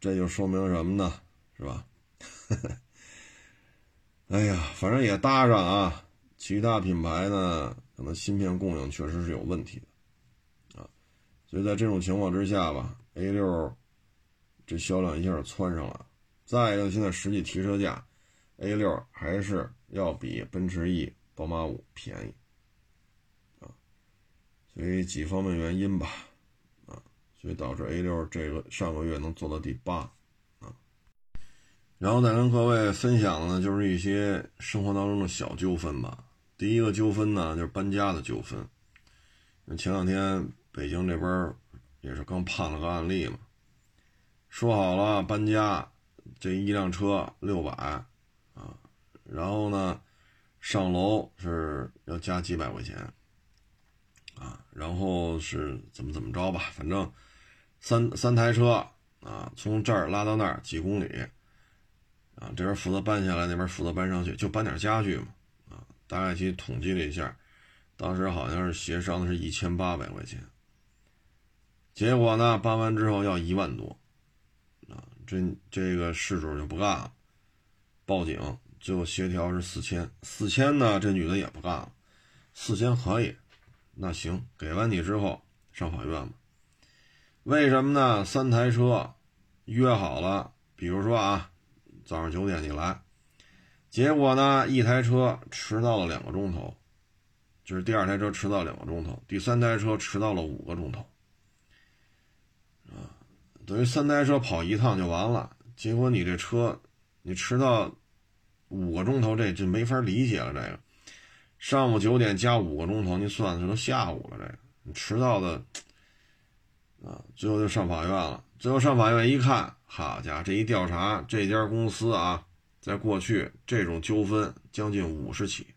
Speaker 1: 这就说明什么呢？是吧？哎呀，反正也搭上啊。其他品牌呢，可能芯片供应确实是有问题的。所以在这种情况之下吧，A 六这销量一下窜上了。再一个，现在实际提车价，A 六还是要比奔驰 E、宝马五便宜啊。所以几方面原因吧，啊，所以导致 A 六这个上个月能做到第八。然后再跟各位分享的，就是一些生活当中的小纠纷吧。第一个纠纷呢，就是搬家的纠纷。前两天北京这边也是刚判了个案例嘛，说好了搬家，这一辆车六百啊，然后呢上楼是要加几百块钱啊，然后是怎么怎么着吧，反正三三台车啊，从这儿拉到那儿几公里。啊，这边负责搬下来，那边负责搬上去，就搬点家具嘛。啊，大概去统计了一下，当时好像是协商的是一千八百块钱。结果呢，搬完之后要一万多，啊，这这个事主就不干了，报警，最后协调是四千，四千呢，这女的也不干了，四千可以，那行，给完你之后上法院吧。为什么呢？三台车约好了，比如说啊。早上九点你来，结果呢？一台车迟到了两个钟头，就是第二台车迟到两个钟头，第三台车迟到了五个钟头，等于三台车跑一趟就完了。结果你这车，你迟到五个钟头，这就没法理解了。这个上午九点加五个钟头，你算算都下午了。这个你迟到的，啊，最后就上法院了。最后上法院一看。好家伙，这一调查，这家公司啊，在过去这种纠纷将近五十起，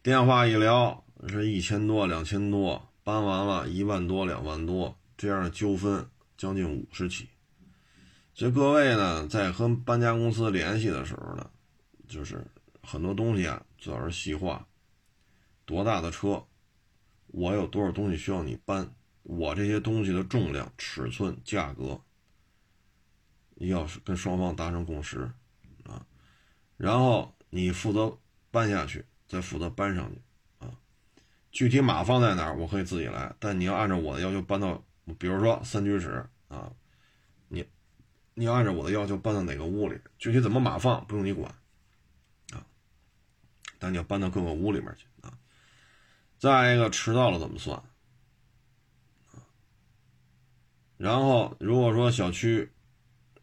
Speaker 1: 电话一聊是一千多、两千多，搬完了一万多、两万多，这样的纠纷将近五十起。所以各位呢，在和搬家公司联系的时候呢，就是很多东西啊，最好是细化。多大的车，我有多少东西需要你搬。我这些东西的重量、尺寸、价格，要是跟双方达成共识，啊，然后你负责搬下去，再负责搬上去，啊，具体码放在哪儿，我可以自己来，但你要按照我的要求搬到，比如说三居室，啊，你你要按照我的要求搬到哪个屋里，具体怎么码放不用你管，啊，但你要搬到各个屋里面去，啊，再一个迟到了怎么算？然后，如果说小区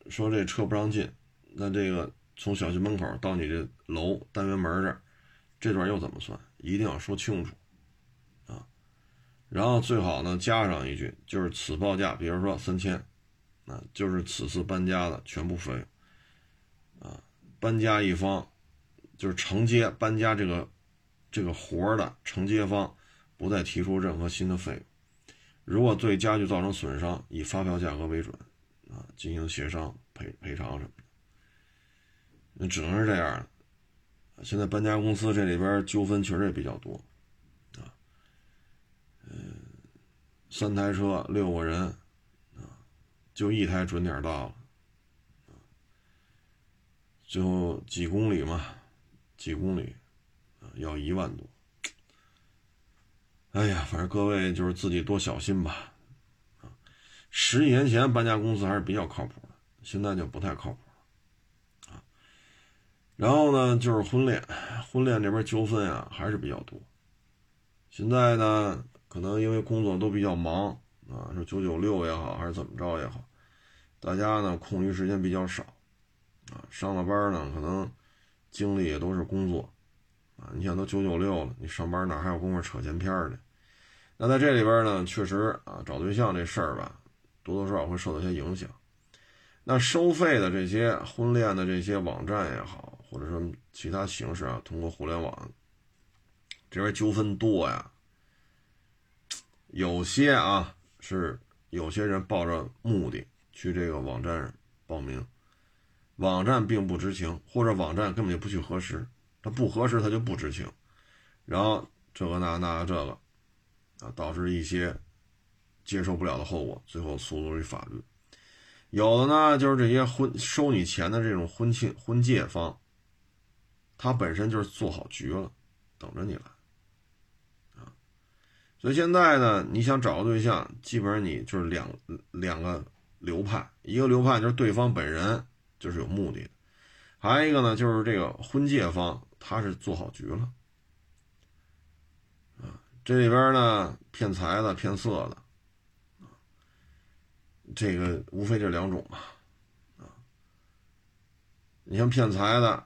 Speaker 1: 说这车不让进，那这个从小区门口到你这楼单元门这，这段又怎么算？一定要说清楚！然后最好呢加上一句，就是此报价，比如说三千，啊，就是此次搬家的全部费用啊。搬家一方就是承接搬家这个这个活儿的承接方，不再提出任何新的费用。如果对家具造成损伤，以发票价格为准，啊，进行协商赔赔偿什么的。那只能是这样现在搬家公司这里边纠纷确实也比较多，嗯，三台车六个人，啊，就一台准点到了，最后几公里嘛，几公里，啊，要一万多。哎呀，反正各位就是自己多小心吧，啊，十几年前搬家公司还是比较靠谱的，现在就不太靠谱啊。然后呢，就是婚恋，婚恋这边纠纷啊还是比较多。现在呢，可能因为工作都比较忙啊，说九九六也好，还是怎么着也好，大家呢空余时间比较少啊，上了班呢可能精力也都是工作啊。你想都九九六了，你上班哪还有功夫扯闲篇呢？那在这里边呢，确实啊，找对象这事儿吧，多多少少会受到一些影响。那收费的这些婚恋的这些网站也好，或者说其他形式啊，通过互联网这边纠纷多呀。有些啊是有些人抱着目的去这个网站报名，网站并不知情，或者网站根本就不去核实，他不核实他就不知情，然后这个那那这个。啊，导致一些接受不了的后果，最后诉诸于法律。有的呢，就是这些婚收你钱的这种婚庆婚介方，他本身就是做好局了，等着你来。所以现在呢，你想找个对象，基本上你就是两两个流派，一个流派就是对方本人就是有目的的，还有一个呢，就是这个婚介方他是做好局了。啊这里边呢，骗财的、骗色的，这个无非这两种吧，啊，你像骗财的，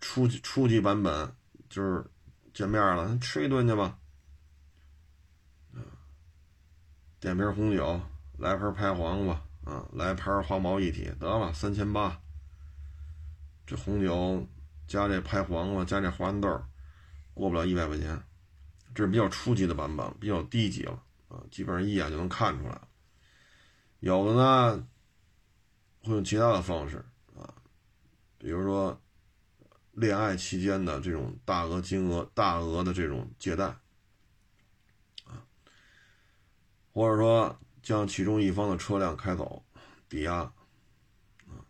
Speaker 1: 初初级版本就是见面了，吃一顿去吧，点瓶红酒，来盘拍黄瓜，啊，来盘花毛一体，得了，三千八，这红酒加这拍黄瓜加这花豌豆，过不了一百块钱。这是比较初级的版本，比较低级了啊，基本上一眼就能看出来。有的呢，会用其他的方式啊，比如说恋爱期间的这种大额金额、大额的这种借贷啊，或者说将其中一方的车辆开走抵押啊，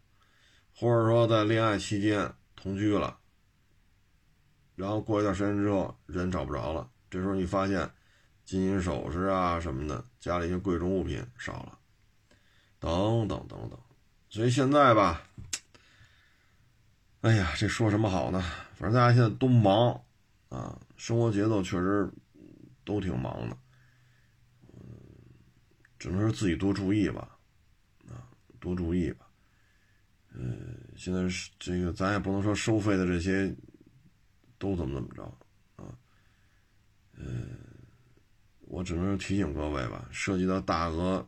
Speaker 1: 或者说在恋爱期间同居了，然后过一段时间之后人找不着了。这时候你发现，金银首饰啊什么的，家里一些贵重物品少了，等等等等，所以现在吧，哎呀，这说什么好呢？反正大家现在都忙啊，生活节奏确实都挺忙的，只能说自己多注意吧，啊，多注意吧，嗯，现在是这个，咱也不能说收费的这些都怎么怎么着啊。嗯，我只能提醒各位吧，涉及到大额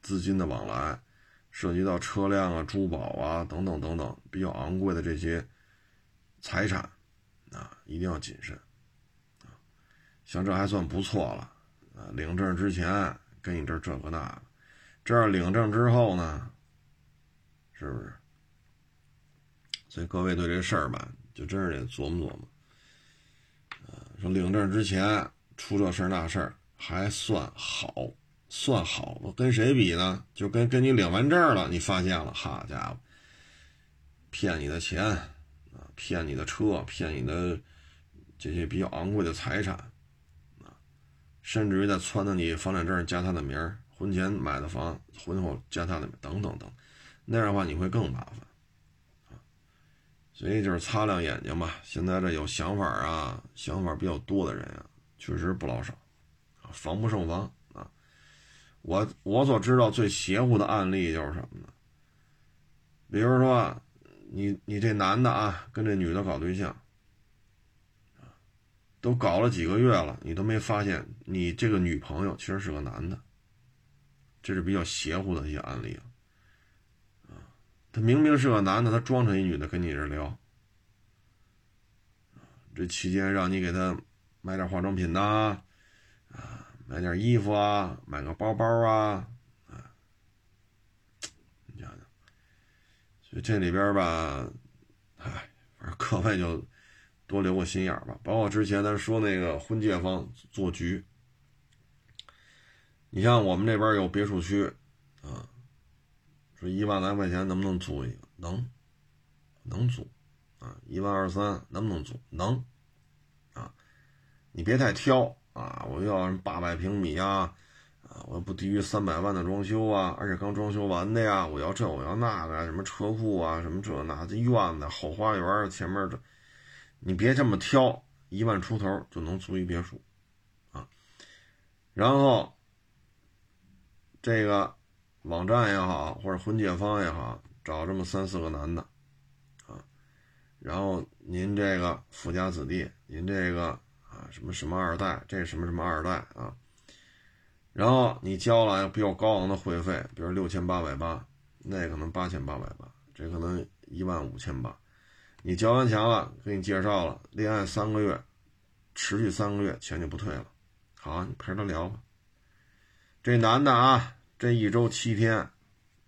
Speaker 1: 资金的往来，涉及到车辆啊、珠宝啊等等等等比较昂贵的这些财产啊，一定要谨慎啊。像这还算不错了啊，领证之前跟你这这个那个，这儿领证之后呢，是不是？所以各位对这事儿吧，就真是得琢磨琢磨。啊说领证之前出这事儿那事儿还算好，算好我，跟谁比呢？就跟跟你领完证了，你发现了，好家伙，骗你的钱啊，骗你的车，骗你的这些比较昂贵的财产，甚至于在撺掇你房产证加他的名儿，婚前买的房，婚后加他的名，等等等，那样的话你会更麻烦。所以就是擦亮眼睛吧。现在这有想法啊，想法比较多的人啊，确实不老少，防不胜防啊。我我所知道最邪乎的案例就是什么呢？比如说，你你这男的啊，跟这女的搞对象，都搞了几个月了，你都没发现你这个女朋友其实是个男的，这是比较邪乎的一些案例啊。他明明是个男的，他装成一女的跟你这聊。这期间让你给他买点化妆品呐，啊，买点衣服啊，买个包包啊，啊，你想想，所以这里边吧，唉，反正各位就多留个心眼吧。包括之前咱说那个婚介方做局，你像我们这边有别墅区，啊。说一万来块钱能不能租一个？能，能租，啊，一万二三能不能租？能，啊，你别太挑啊！我要什么八百平米啊，啊，啊，我不低于三百万的装修啊，而且刚装修完的呀，我要这我要那个，什么车库啊，什么这那这院子后花园前面这，你别这么挑，一万出头就能租一别墅，啊，然后这个网站也好，或者婚介方也好，找这么三四个男的，啊，然后您这个富家子弟，您这个啊什么什么二代，这什么什么二代啊。然后你交了比较高昂的会费，比如六千八百八，那可能八千八百八，这可能一万五千八。你交完钱了，给你介绍了，恋爱三个月，持续三个月，钱就不退了。好，你陪他聊吧。这男的啊，这一周七天，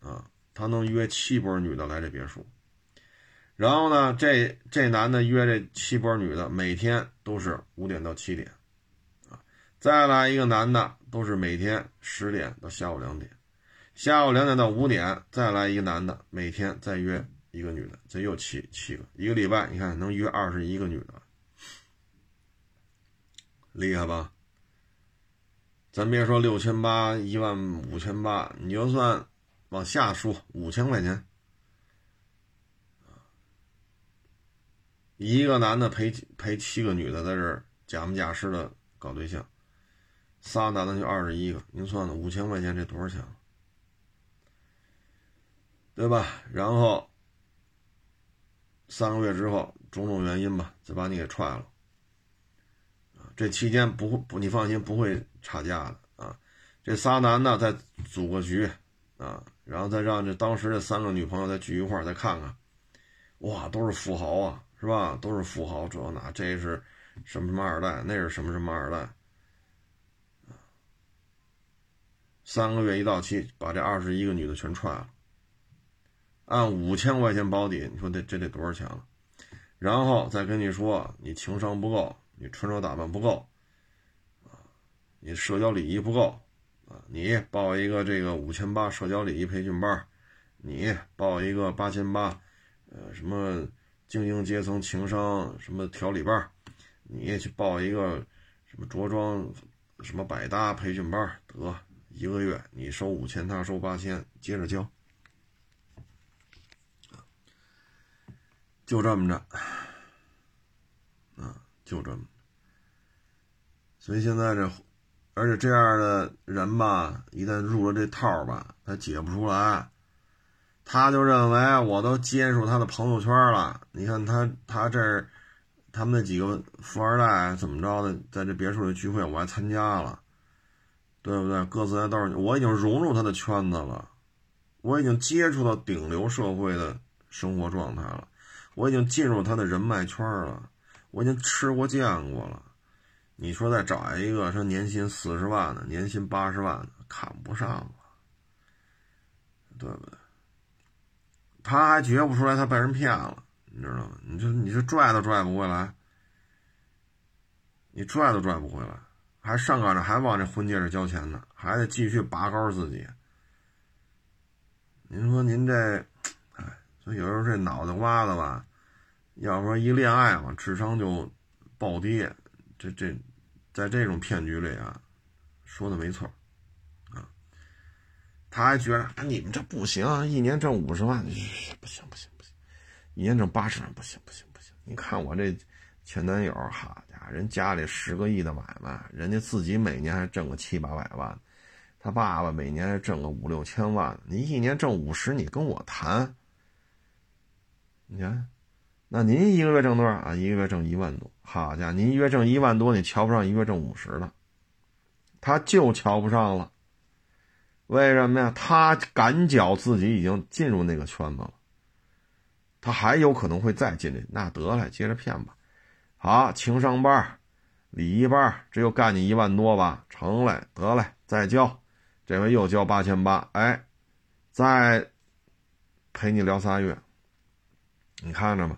Speaker 1: 啊，他能约七波女的来这别墅。然后呢，这这男的约这七波女的，每天都是五点到七点。再来一个男的，都是每天十点到下午两点，下午两点到五点，再来一个男的，每天再约一个女的，这又七七个，一个礼拜你看能约二十一个女的，厉害吧？咱别说六千八、一万五千八，你就算往下说五千块钱，一个男的陪陪七个女的在这假模假式的搞对象。仨男的就二十一个，您算算五千块钱这多少钱对吧？然后三个月之后，种种原因吧，再把你给踹了。这期间不会不，你放心不会差价的啊。这仨男的再组个局啊，然后再让这当时这三个女朋友再聚一块再看看，哇，都是富豪啊，是吧？都是富豪，主要拿这是什么什么二代，那是什么什么二代。三个月一到期，把这二十一个女的全踹了，按五千块钱保底，你说这这得多少钱了？然后再跟你说，你情商不够，你穿着打扮不够，啊，你社交礼仪不够，啊，你报一个这个五千八社交礼仪培训班，你报一个八千八，呃，什么精英阶层情商什么调理班，你也去报一个什么着装什么百搭培训班，得。一个月你收五千，他收八千，接着交，就这么着，啊，就这么。所以现在这，而且这样的人吧，一旦入了这套吧，他解不出来。他就认为我都接触他的朋友圈了，你看他他这他们那几个富二代怎么着的，在这别墅里聚会，我还参加了。对不对？各自在道，我已经融入他的圈子了，我已经接触到顶流社会的生活状态了，我已经进入他的人脉圈了，我已经吃过见过了。你说再找一个说年薪四十万的，年薪八十万的，看不上了，对不对？他还觉不出来他被人骗了，你知道吗？你说你这拽都拽不回来，你拽都拽不回来。还上赶着还往这婚戒上交钱呢，还得继续拔高自己。您说您这，有时候这脑袋瓜子吧，要不说一恋爱嘛，智商就暴跌。这这，在这种骗局里啊，说的没错啊。他还觉得啊，你们这不行，一年挣五十万，不行不行不行，一年挣八十万，不行不行不行。你看我这前男友，哈。人家里十个亿的买卖，人家自己每年还挣个七八百万，他爸爸每年还挣个五六千万。你一年挣五十，你跟我谈？你看，那您一个月挣多少啊？一个月挣一万多。好家伙，您一月挣一万多，你瞧不上一个月挣五十的，他就瞧不上了。为什么呀？他感觉自己已经进入那个圈子了，他还有可能会再进去。那得了，接着骗吧。好，情商班、礼仪班，这又干你一万多吧？成嘞，得嘞，再交，这回又交八千八，哎，再陪你聊仨月，你看着吧，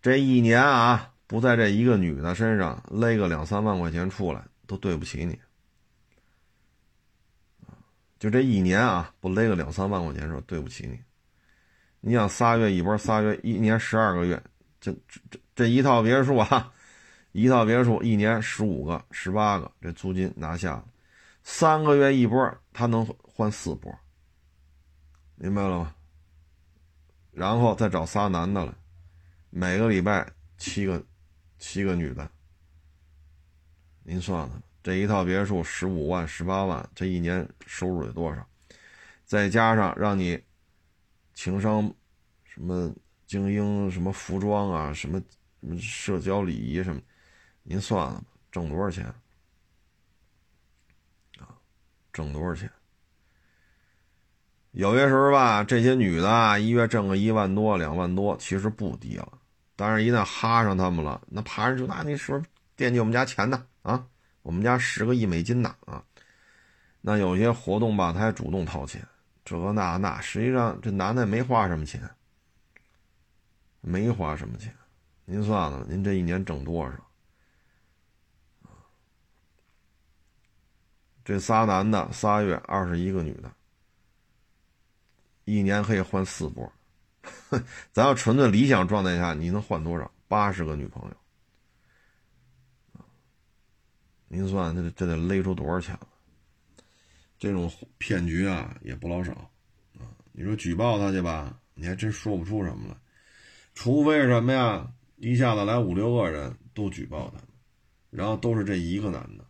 Speaker 1: 这一年啊，不在这一个女的身上勒个两三万块钱出来，都对不起你。就这一年啊，不勒个两三万块钱，说对不起你。你想仨月一波，仨月一年十二个月，这这这。一套别墅啊，一套别墅一年十五个、十八个，这租金拿下，三个月一波，他能换四波，明白了吗？然后再找仨男的来，每个礼拜七个，七个女的。您算算，这一套别墅十五万、十八万，这一年收入得多少？再加上让你情商、什么精英、什么服装啊、什么什么社交礼仪什么，您算算吧，挣多少钱？啊，挣多少钱？有些时候吧，这些女的一月挣个一万多、两万多，其实不低了。但是，一旦哈上他们了，那爬上去，那你是不惦记我们家钱呢？啊，我们家十个亿美金呢？啊，那有些活动吧，他还主动掏钱，这那那，实际上这男的没花什么钱，没花什么钱。您算算，您这一年挣多少？这仨男的，仨月二十一个女的。一年可以换四波，咱要纯粹理想状态下，你能换多少？八十个女朋友，您算这得这得勒出多少钱了？这种骗局啊也不老少啊！你说举报他去吧，你还真说不出什么来，除非是什么呀？一下子来五六个人都举报他，然后都是这一个男的，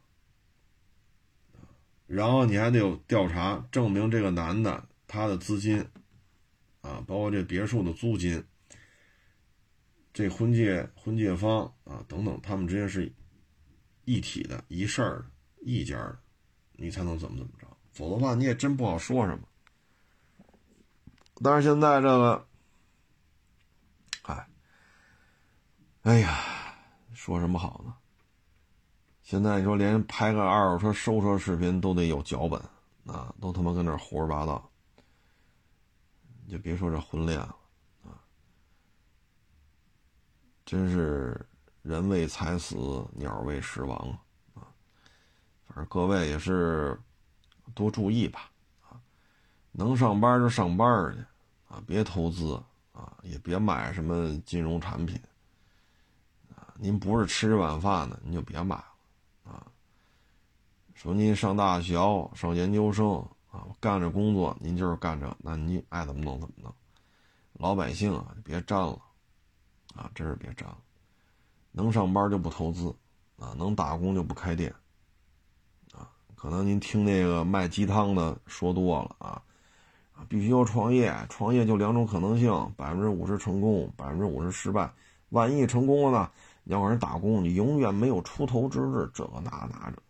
Speaker 1: 然后你还得有调查证明这个男的。他的资金，啊，包括这别墅的租金，这婚介婚介方啊等等，他们之间是一体的、一事儿、一家的，你才能怎么怎么着，否则的话你也真不好说什么。但是现在这个，哎，哎呀，说什么好呢？现在你说连拍个二手车收车视频都得有脚本啊，都他妈跟那胡说八道。你就别说这婚恋了，啊，真是人为财死，鸟为食亡啊！反正各位也是多注意吧，啊，能上班就上班去，啊，别投资啊，也别买什么金融产品，啊，您不是吃这碗饭的，您就别买了，啊，说您上大学、上研究生。啊，干着工作，您就是干着，那您爱怎么弄怎么弄。老百姓啊，别沾了，啊，真是别沾了。能上班就不投资，啊，能打工就不开店，啊，可能您听那个卖鸡汤的说多了啊，必须要创业，创业就两种可能性，百分之五十成功，百分之五十失败。万一成功了呢？你要往人打工，你永远没有出头之日。这个那那着，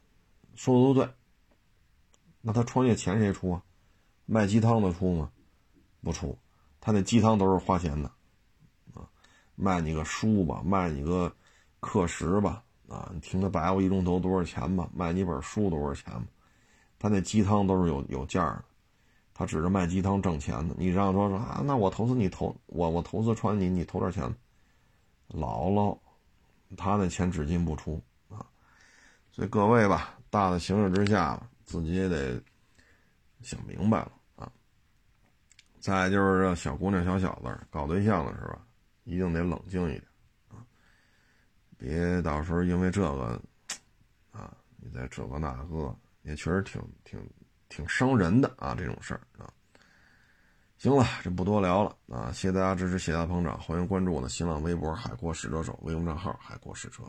Speaker 1: 说的都对。那他创业钱谁出啊？卖鸡汤的出吗？不出，他那鸡汤都是花钱的，啊，卖你个书吧，卖你个课时吧，啊，你听他白话一钟头多少钱吧？卖你本书多少钱吧？他那鸡汤都是有有价的，他只是卖鸡汤挣钱的。你让说说啊，那我投资你投我我投资传你，你投点钱，姥姥，他那钱只进不出啊。所以各位吧，大的形势之下。自己也得想明白了啊！再就是这小姑娘、小小子搞对象的时候，一定得冷静一点啊！别到时候因为这个啊，你再这个那个，也确实挺挺挺伤人的啊！这种事儿啊。行了，这不多聊了啊！谢谢大家支持，谢谢大家捧场，欢迎关注我的新浪微博“海阔试车手”微信账号“海阔试车”。